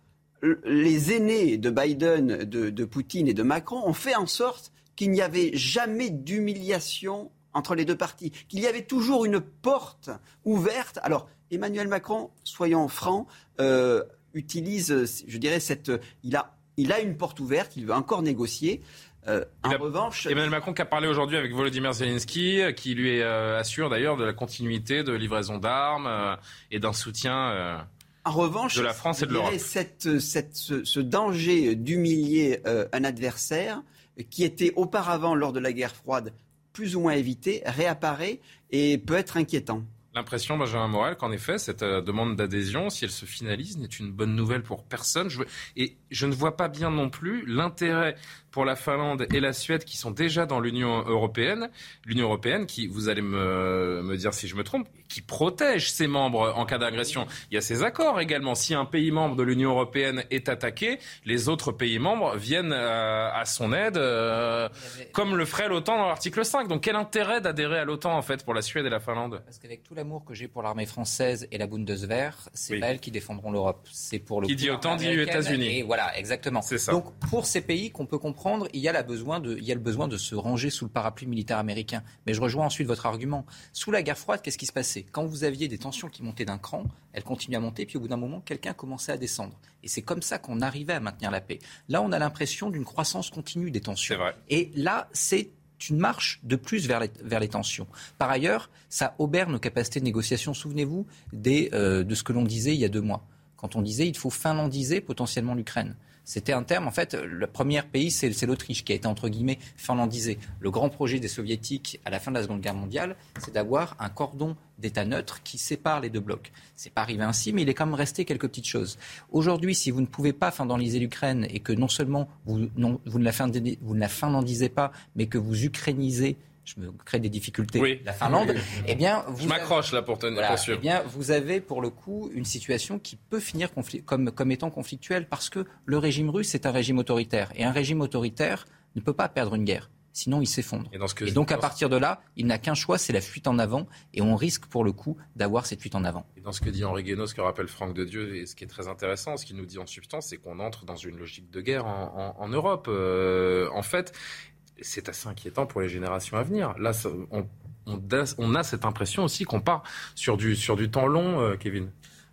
S8: les aînés de Biden, de, de Poutine et de Macron ont fait en sorte qu'il n'y avait jamais d'humiliation entre les deux parties, qu'il y avait toujours une porte ouverte. Alors, Emmanuel Macron, soyons francs, euh, utilise, je dirais, cette. Il a il a une porte ouverte, il veut encore négocier.
S2: Euh, en revanche, Emmanuel Macron qui a parlé aujourd'hui avec Volodymyr Zelensky, qui lui euh, assure d'ailleurs de la continuité de livraison d'armes euh, et d'un soutien.
S8: en revanche, de la France et de l'Europe. Cette, cette, ce, danger d'humilier un adversaire qui était auparavant lors de la guerre froide plus ou moins évité réapparaît et peut être inquiétant
S2: l'impression, Benjamin Morel, qu'en effet, cette euh, demande d'adhésion, si elle se finalise, n'est une bonne nouvelle pour personne. Et je ne vois pas bien non plus l'intérêt pour la Finlande et la Suède qui sont déjà dans l'Union européenne, l'Union européenne qui, vous allez me, me dire si je me trompe, qui protège ses membres en cas d'agression. Il y a ces accords également. Si un pays membre de l'Union européenne est attaqué, les autres pays membres viennent euh, à son aide, euh, comme le ferait l'OTAN dans l'article 5. Donc quel intérêt d'adhérer à l'OTAN en fait pour la Suède et la Finlande?
S7: Parce qu'avec tout l'amour que j'ai pour l'armée française et la Bundeswehr, c'est pas elles qui défendront l'Europe. C'est pour le
S2: qui dit OTAN dit États-Unis.
S7: Et voilà, exactement. C'est ça. Donc pour ces pays qu'on peut comprendre il y, a besoin de, il y a le besoin de se ranger sous le parapluie militaire américain. Mais je rejoins ensuite votre argument. Sous la guerre froide, qu'est-ce qui se passait? Quand vous aviez des tensions qui montaient d'un cran, elles continuaient à monter, puis au bout d'un moment, quelqu'un commençait à descendre. Et c'est comme ça qu'on arrivait à maintenir la paix. Là, on a l'impression d'une croissance continue des tensions. Et là, c'est une marche de plus vers les, vers les tensions. Par ailleurs, ça obère nos capacités de négociation. Souvenez-vous euh, de ce que l'on disait il y a deux mois, quand on disait il faut finlandiser potentiellement l'Ukraine. C'était un terme, en fait, le premier pays, c'est l'Autriche qui a été, entre guillemets, finlandisé. Le grand projet des soviétiques à la fin de la Seconde Guerre mondiale, c'est d'avoir un cordon d'État neutre qui sépare les deux blocs. C'est pas arrivé ainsi, mais il est quand même resté quelques petites choses. Aujourd'hui, si vous ne pouvez pas finlandiser l'Ukraine et que non seulement vous, ne la finlandisez pas, mais que vous ukrainisez je me crée des difficultés, la Finlande, eh bien,
S2: vous je m'accroche là pour tenir
S7: voilà, Eh bien, vous avez pour le coup une situation qui peut finir comme, comme étant conflictuelle parce que le régime russe est un régime autoritaire et un régime autoritaire ne peut pas perdre une guerre. Sinon, il s'effondre. Et, donc, à partir de là, il n'a qu'un choix, c'est la fuite en avant. Et on risque, pour le coup, d'avoir cette fuite en avant.
S2: Et dans ce que dit Henri Guénaud, ce que rappelle Franck de Dieu, et ce qui est très intéressant, ce qu'il nous dit en substance, c'est qu'on entre dans une logique de guerre en, Europe. Euh, en fait, c'est assez inquiétant pour les générations à venir. Là, on, a cette impression aussi qu'on part sur du, sur du temps long, euh, Kevin.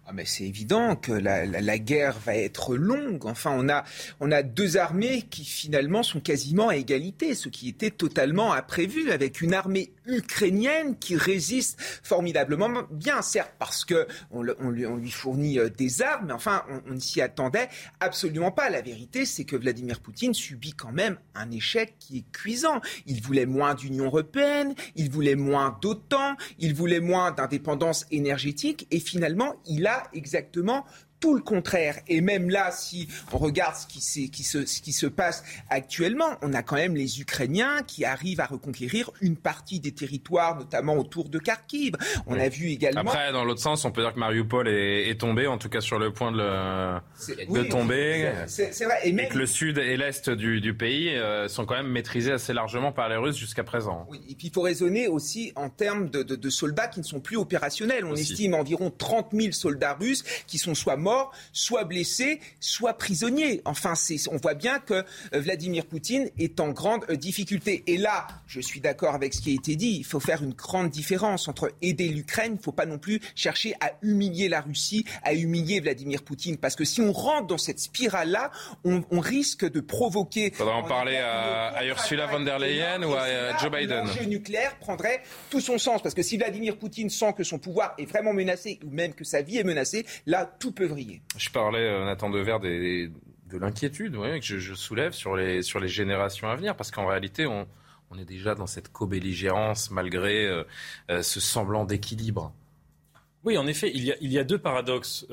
S6: Ah mais c'est évident que la, la, la, guerre va être longue. Enfin, on a, on a deux armées qui finalement sont quasiment à égalité, ce qui était totalement imprévu, avec une armée ukrainienne qui résiste formidablement bien, certes parce que on, lui, fournit euh, des armes, mais enfin, on, on ne s'y attendait absolument pas. La vérité, c'est que Vladimir Poutine subit quand même un échec qui est cuisant. Il voulait moins d'Union européenne, il voulait moins d'OTAN, il voulait moins d'indépendance énergétique, et finalement, il a exactement tout le contraire. Et même là, si on regarde ce qui, qui, se, ce qui se passe actuellement, on a quand même les Ukrainiens qui arrivent à reconquérir une partie des territoires, notamment autour de Kharkiv. On a vu également.
S2: Après, dans l'autre sens, on peut dire que Mariupol est, est tombé, en tout cas sur le point de, le, de tomber. C'est vrai. Et, même... que le sud et l'est du, du, pays euh, sont quand même maîtrisés assez largement par les Russes jusqu'à présent.
S6: Oui, et puis il faut raisonner aussi en termes de, de, de soldats qui ne sont plus opérationnels. On estime environ 30 000 soldats russes qui sont soit morts morts, soit blessés, soit prisonniers. Enfin, on voit bien que euh, Vladimir Poutine est en grande euh, difficulté. Et là, je suis d'accord avec ce qui a été dit, il faut faire une grande différence entre aider l'Ukraine, il ne faut pas non plus chercher à humilier la Russie, à humilier Vladimir Poutine, parce que si on rentre dans cette spirale-là, on, risque de provoquer...
S2: Il faudra en parler à, Ursula von der Leyen ou à Joe Biden.
S6: Le nucléaire prendrait tout son sens, parce que si Vladimir Poutine sent que son pouvoir est vraiment menacé, ou même que sa vie est menacée, là, tout peut vriller.
S2: Je parlais, euh, Nathan Dever, des, de l'inquiétude que je, soulève sur les, sur les générations à venir, parce qu'en réalité, on, on, est déjà dans cette co-belligérance malgré euh, euh, ce semblant d'équilibre.
S9: Oui, en effet, il y a, il y a deux paradoxes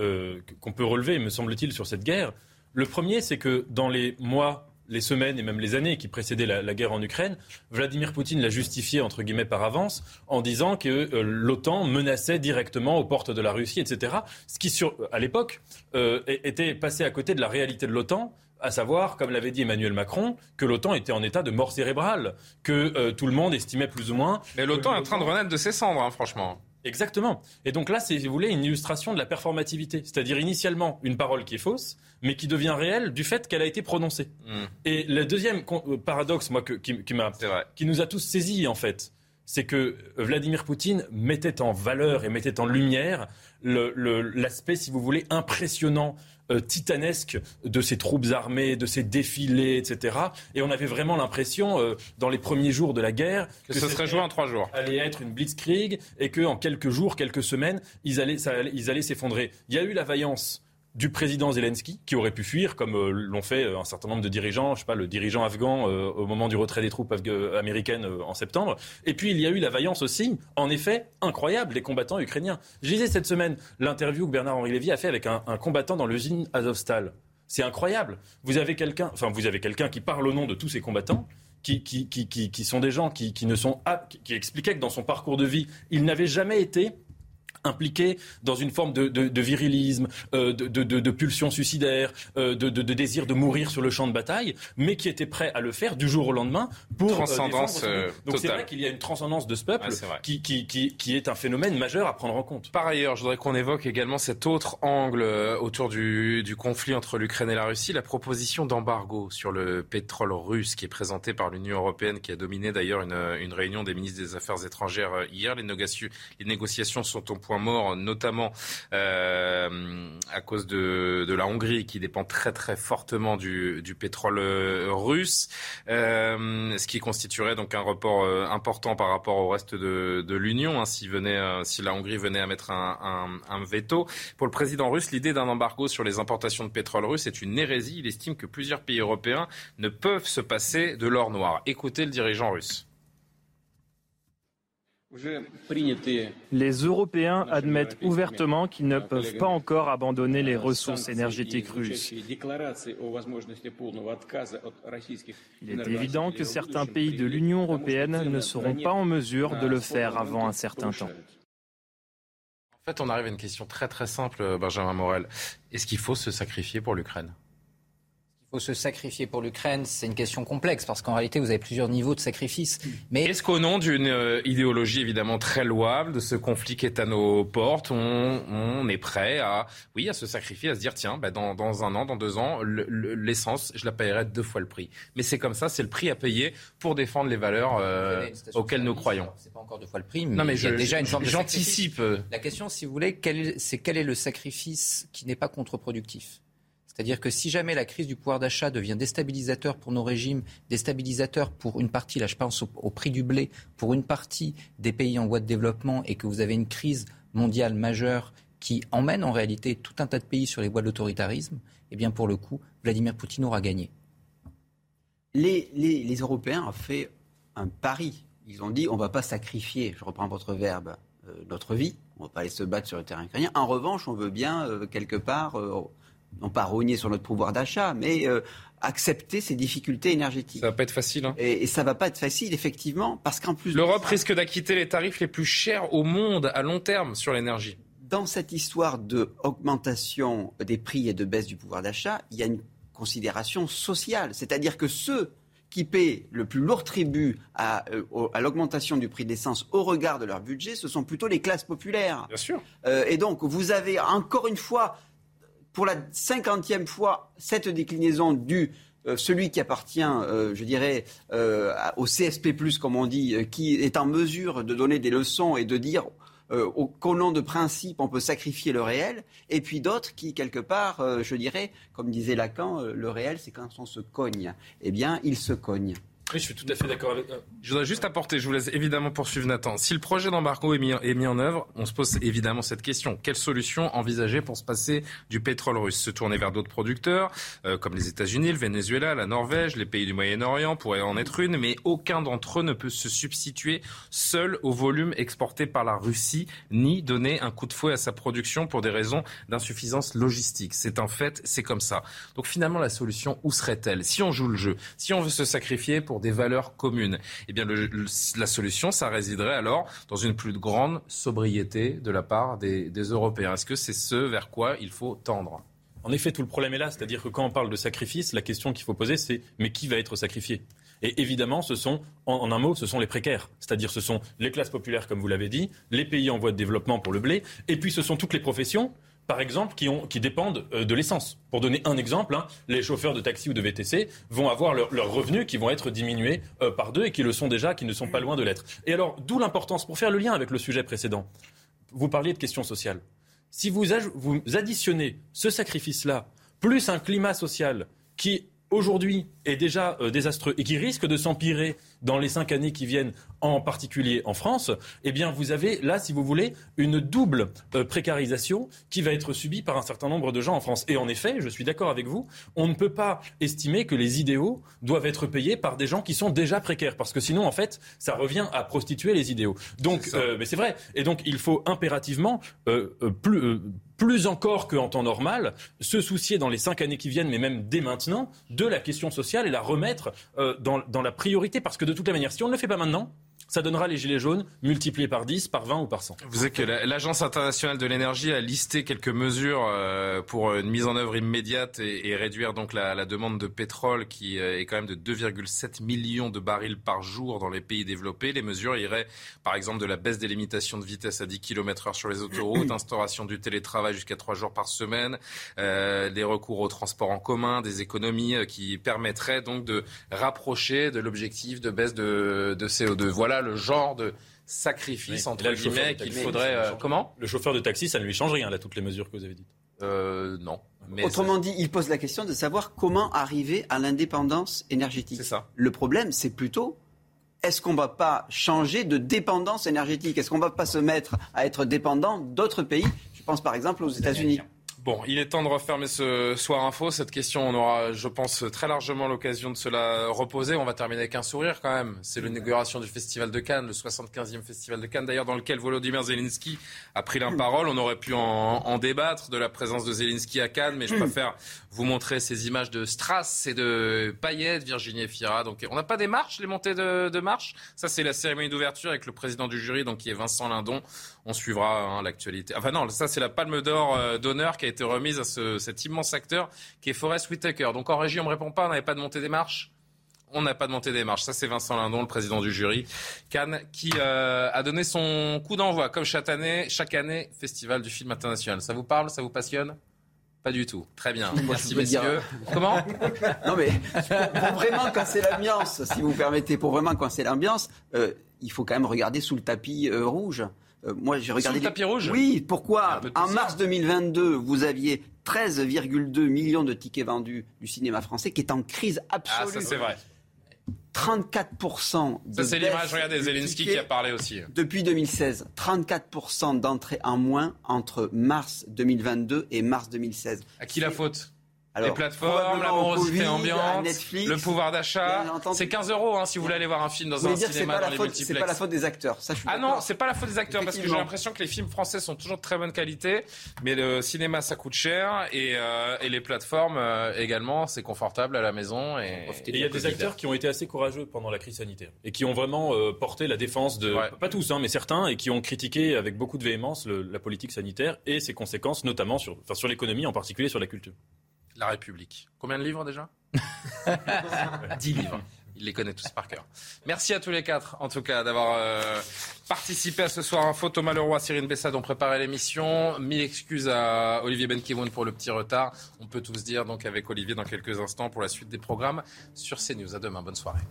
S9: qu'on peut relever, me semble-t-il, sur cette guerre. Le premier, c'est que dans les mois les semaines et même les années qui précédaient la, guerre en Ukraine, Vladimir Poutine l'a justifié entre guillemets par avance en disant que euh, l'OTAN menaçait directement aux portes de la Russie, etc. Ce qui, sur, à l'époque, euh, était passé à côté de la réalité de l'OTAN à savoir, comme l'avait dit Emmanuel Macron, que l'OTAN était en état de mort cérébrale, que euh, tout le monde estimait plus ou moins.
S2: Mais l'OTAN est en train de renaître de ses cendres, hein, franchement.
S9: Exactement. Et donc là, c'est, si vous voulez, une illustration de la performativité. C'est-à-dire initialement une parole qui est fausse, mais qui devient réelle du fait qu'elle a été prononcée. Hmm. Et le deuxième euh, paradoxe, moi, qui, qui nous a tous saisis, en fait, c'est que Vladimir Poutine mettait en valeur et mettait en lumière l'aspect, si vous voulez, impressionnant euh, titanesque de ces troupes armées, de ces défilés, etc. Et on avait vraiment l'impression, euh, dans les premiers jours de la guerre,
S2: que, ce serait joué en trois jours.
S9: Allait être une blitzkrieg et qu'en quelques jours, quelques semaines, ils allaient, ils allaient s'effondrer. Il y a eu la vaillance du président Zelensky, qui aurait pu fuir, comme euh, l'ont fait euh, un certain nombre de dirigeants, je sais pas, le dirigeant afghan euh, au moment du retrait des troupes américaines en septembre. Et puis il y a eu la vaillance aussi, en effet, incroyable, des combattants ukrainiens. Je disais cette semaine l'interview que Bernard-Henri Lévy a fait avec un, combattant dans l'usine Azovstal. C'est incroyable. Vous avez quelqu'un, enfin vous avez quelqu'un qui parle au nom de tous ces combattants. Qui, qui, qui, qui sont des gens qui, ne sont qui expliquaient que dans son parcours de vie, il n'avait jamais été impliqué dans une forme de, virilisme, euh, de, pulsion suicidaire, euh, de, désir de mourir sur le champ de bataille, mais qui était prêt à le faire du jour au lendemain pour
S2: euh, transcendance.
S9: Donc c'est vrai qu'il y a une transcendance de ce peuple qui, qui, est un phénomène majeur à prendre en compte.
S2: Par ailleurs, je voudrais qu'on évoque également cet autre angle autour du, du conflit entre l'Ukraine et la Russie, la proposition d'embargo sur le pétrole russe qui est présentée par l'Union européenne, qui a dominé d'ailleurs une, une réunion des ministres des Affaires étrangères hier. Les, les négociations sont au point mort, notamment euh, à cause de, la Hongrie qui dépend très très fortement du, pétrole euh, russe, euh, ce qui constituerait donc un report important par rapport au reste de, l'Union hein, si, si la Hongrie venait à mettre un, un veto. Pour le président russe, l'idée d'un embargo sur les importations de pétrole russe est une hérésie. Il estime que plusieurs pays européens ne peuvent se passer de l'or noir. Écoutez le dirigeant russe.
S15: Les Européens admettent ouvertement qu'ils ne peuvent pas encore abandonner les ressources énergétiques russes. Il est évident que certains pays de l'Union européenne ne seront pas en mesure de le faire avant un certain temps.
S2: En fait, on arrive à une question très très simple, Benjamin Morel. Est-ce qu'il faut se sacrifier pour l'Ukraine?
S7: Faut se sacrifier pour l'Ukraine, c'est une question complexe parce qu'en réalité, vous avez plusieurs niveaux de sacrifice.
S2: Mais est-ce qu'au nom d'une euh, idéologie évidemment très louable de ce conflit qui est à nos portes, on, est prêt à, oui, à se sacrifier, à se dire tiens, bah, dans, un an, dans deux ans, l'essence, je la paierai deux fois le prix. Mais c'est comme ça, c'est le prix à payer pour défendre les valeurs euh, auxquelles nous croyons.
S7: C'est pas encore deux fois le prix, mais, non, mais il y a déjà une forme J'anticipe. La question, si vous voulez, c'est quel est le sacrifice qui n'est pas contre-productif? C'est-à-dire que si jamais la crise du pouvoir d'achat devient déstabilisateur pour nos régimes, déstabilisateur pour une partie, là je pense au, prix du blé, pour une partie des pays en voie de développement et que vous avez une crise mondiale majeure qui emmène en réalité tout un tas de pays sur les voies de l'autoritarisme, eh bien pour le coup, Vladimir Poutine aura gagné.
S8: Les, Européens ont fait un pari. Ils ont dit on ne va pas sacrifier, je reprends votre verbe, euh, notre vie, on ne va pas aller se battre sur le terrain ukrainien. En revanche, on veut bien, euh, quelque part, euh, non pas rogner sur notre pouvoir d'achat, mais euh, accepter ces difficultés énergétiques.
S2: Ça va pas être facile. Hein.
S8: Et, et, ça va pas être facile, effectivement, parce qu'en plus...
S2: L'Europe risque d'acquitter les tarifs les plus chers au monde à long terme sur l'énergie.
S8: Dans cette histoire d'augmentation des prix et de baisse du pouvoir d'achat, il y a une considération sociale. C'est-à-dire que ceux qui paient le plus lourd tribut à, euh, à l'augmentation du prix de l'essence au regard de leur budget, ce sont plutôt les classes populaires.
S2: Bien sûr.
S8: Euh, et donc, vous avez encore une fois pour la cinquantième fois cette déclinaison du euh, celui qui appartient, euh, je dirais, euh, au CSP+, comme on dit, qui est en mesure de donner des leçons et de dire qu'au nom de principe, on peut sacrifier le réel, et puis d'autres qui, quelque part, je dirais, comme disait Lacan, le réel, c'est quand on se cogne. Eh bien, il se cogne.
S9: Oui, je suis tout à fait d'accord avec.
S2: Je voudrais juste apporter, je vous laisse évidemment poursuivre Nathan. Si le projet d'embargo est mis, est mis en œuvre, on se pose évidemment cette question. Quelle solution envisager pour se passer du pétrole russe? Se tourner vers d'autres producteurs, euh, comme les États-Unis, le Venezuela, la Norvège, les pays du Moyen-Orient pourraient en être une, mais aucun d'entre eux ne peut se substituer seul au volume exporté par la Russie, ni donner un coup de fouet à sa production pour des raisons d'insuffisance logistique. C'est un fait, c'est comme ça. Donc finalement, la solution, où serait-elle? Si on joue le jeu, si on veut se sacrifier pour des valeurs communes. Eh bien, la solution, ça résiderait alors dans une plus grande sobriété de la part des, Européens. Est-ce que c'est ce vers quoi il faut tendre?
S9: En effet, tout le problème est là. C'est-à-dire que quand on parle de sacrifice, la question qu'il faut poser, c'est mais qui va être sacrifié? Et évidemment, ce sont, en, un mot, ce sont les précaires. C'est-à-dire, ce sont les classes populaires, comme vous l'avez dit, les pays en voie de développement pour le blé, et puis ce sont toutes les professions par exemple, qui, dépendent euh, de l'essence. Pour donner un exemple, hein, les chauffeurs de taxi ou de VTC vont avoir leurs revenus qui vont être diminués euh, par deux et qui le sont déjà, qui ne sont pas loin de l'être. Et alors, d'où l'importance, pour faire le lien avec le sujet précédent, vous parliez de questions sociales. Si vous, vous additionnez ce sacrifice-là, plus un climat social qui aujourd'hui est déjà euh, désastreux et qui risque de s'empirer dans les cinq années qui viennent, en particulier en France, eh bien vous avez là, si vous voulez, une double euh, précarisation qui va être subie par un certain nombre de gens en France. Et en effet, je suis d'accord avec vous, on ne peut pas estimer que les idéaux doivent être payés par des gens qui sont déjà précaires, parce que sinon, en fait, ça revient à prostituer les idéaux. Donc, euh, mais c'est vrai. Et donc, il faut impérativement plus plus encore qu'en temps normal, se soucier dans les cinq années qui viennent, mais même dès maintenant, de la question sociale et la remettre euh, dans, dans la priorité. Parce que de toute la manière, si on ne le fait pas maintenant, ça donnera les gilets jaunes multipliés par 10, par 20 ou par 100.
S2: Vous savez que l'Agence internationale de l'énergie a listé quelques mesures euh, pour une mise en œuvre immédiate et, réduire donc la, demande de pétrole qui euh, est quand même de 2,7 millions de barils par jour dans les pays développés. Les mesures iraient par exemple de la baisse des limitations de vitesse à 10 km h sur les autoroutes, instauration du télétravail jusqu'à 3 jours par semaine, euh, des recours au transport en commun, des économies qui permettraient donc de rapprocher de l'objectif de baisse de, de CO2. Voilà le genre de sacrifice entre guillemets qu'il faudrait. Euh, comment
S9: Le chauffeur de taxi, ça ne lui change rien là toutes les mesures que vous avez dites.
S2: Euh, non.
S8: Mais Autrement dit, il pose la question de savoir comment arriver à l'indépendance énergétique. C'est ça. Le problème, c'est plutôt est-ce qu'on ne va pas changer de dépendance énergétique? Est-ce qu'on ne va pas se mettre à être dépendant d'autres pays? Je pense par exemple aux États-Unis.
S2: Bon, il est temps de refermer ce soir info. Cette question, on aura, je pense, très largement l'occasion de se la reposer. On va terminer avec un sourire quand même. C'est l'inauguration du Festival de Cannes, le 75e Festival de Cannes, d'ailleurs dans lequel Volodymyr Zelensky a pris la parole. On aurait pu en, débattre de la présence de Zelensky à Cannes, mais je préfère vous montrer ces images de Strass et de Payet, Virginie Fira. Donc, on n'a pas des marches, les montées de, de marches. Ça, c'est la cérémonie d'ouverture avec le président du jury, donc qui est Vincent Lindon. On suivra hein, l'actualité. Enfin non, ça c'est la palme d'or euh, d'honneur qui a été remise à ce, cet immense acteur qui est Forrest Whitaker. Donc en régie, on me répond pas, on n'avait pas de montée des marches on n'a pas de montée des marches. Ça, c'est Vincent Lindon, le président du jury, Cannes, qui euh, a donné son coup d'envoi, comme chaque année, chaque année, Festival du film international. Ça vous parle Ça vous passionne? Pas du tout. Très bien. Merci, messieurs. Comment?
S8: Non, mais pour vraiment casser l'ambiance, si vous permettez, pour vraiment casser l'ambiance, euh, il faut quand même regarder sous le tapis rouge.
S2: Euh, moi, j'ai regardé. Le tapis rouge
S8: Oui, pourquoi En mars 2022, vous aviez 13,2 millions de tickets vendus du cinéma français qui est en crise absolue.
S2: Ah, ça c'est vrai.
S8: 34%
S2: de Ça, c'est l'image, regardez, Zelensky qui a parlé aussi.
S8: Depuis 2016, 34% d'entrées en moins entre mars 2022 et mars 2016.
S2: À qui la faute les plateformes, la morosité ambiante, le pouvoir d'achat. C'est 15 euros hein, si vous voulez aller voir un film dans un cinéma dans les multiplexes.
S8: C'est pas la faute des acteurs.
S2: ah non, c'est pas la faute des acteurs parce que j'ai l'impression que les films français sont toujours de très bonne qualité, mais le cinéma ça coûte cher et, euh, et les plateformes euh, également, c'est confortable à la maison. Et
S9: il y a des acteurs qui ont été assez courageux pendant la crise sanitaire et qui ont vraiment euh, porté la défense de, pas tous, hein, mais certains, et qui ont critiqué avec beaucoup de véhémence la politique sanitaire et ses conséquences, notamment sur, enfin, sur l'économie, en particulier sur la culture.
S2: La République. Combien de livres déjà? 10 livres. Il les connaît tous par cœur. Merci à tous les quatre, en tout cas, d'avoir euh, participer à ce soir info. Thomas Leroy, Cyrine Bessade ont préparé l'émission. Mille excuses à Olivier Benkemoun pour le petit retard. On peut tous dire donc avec Olivier dans quelques instants pour la suite des programmes sur CNews. À demain. Bonne soirée.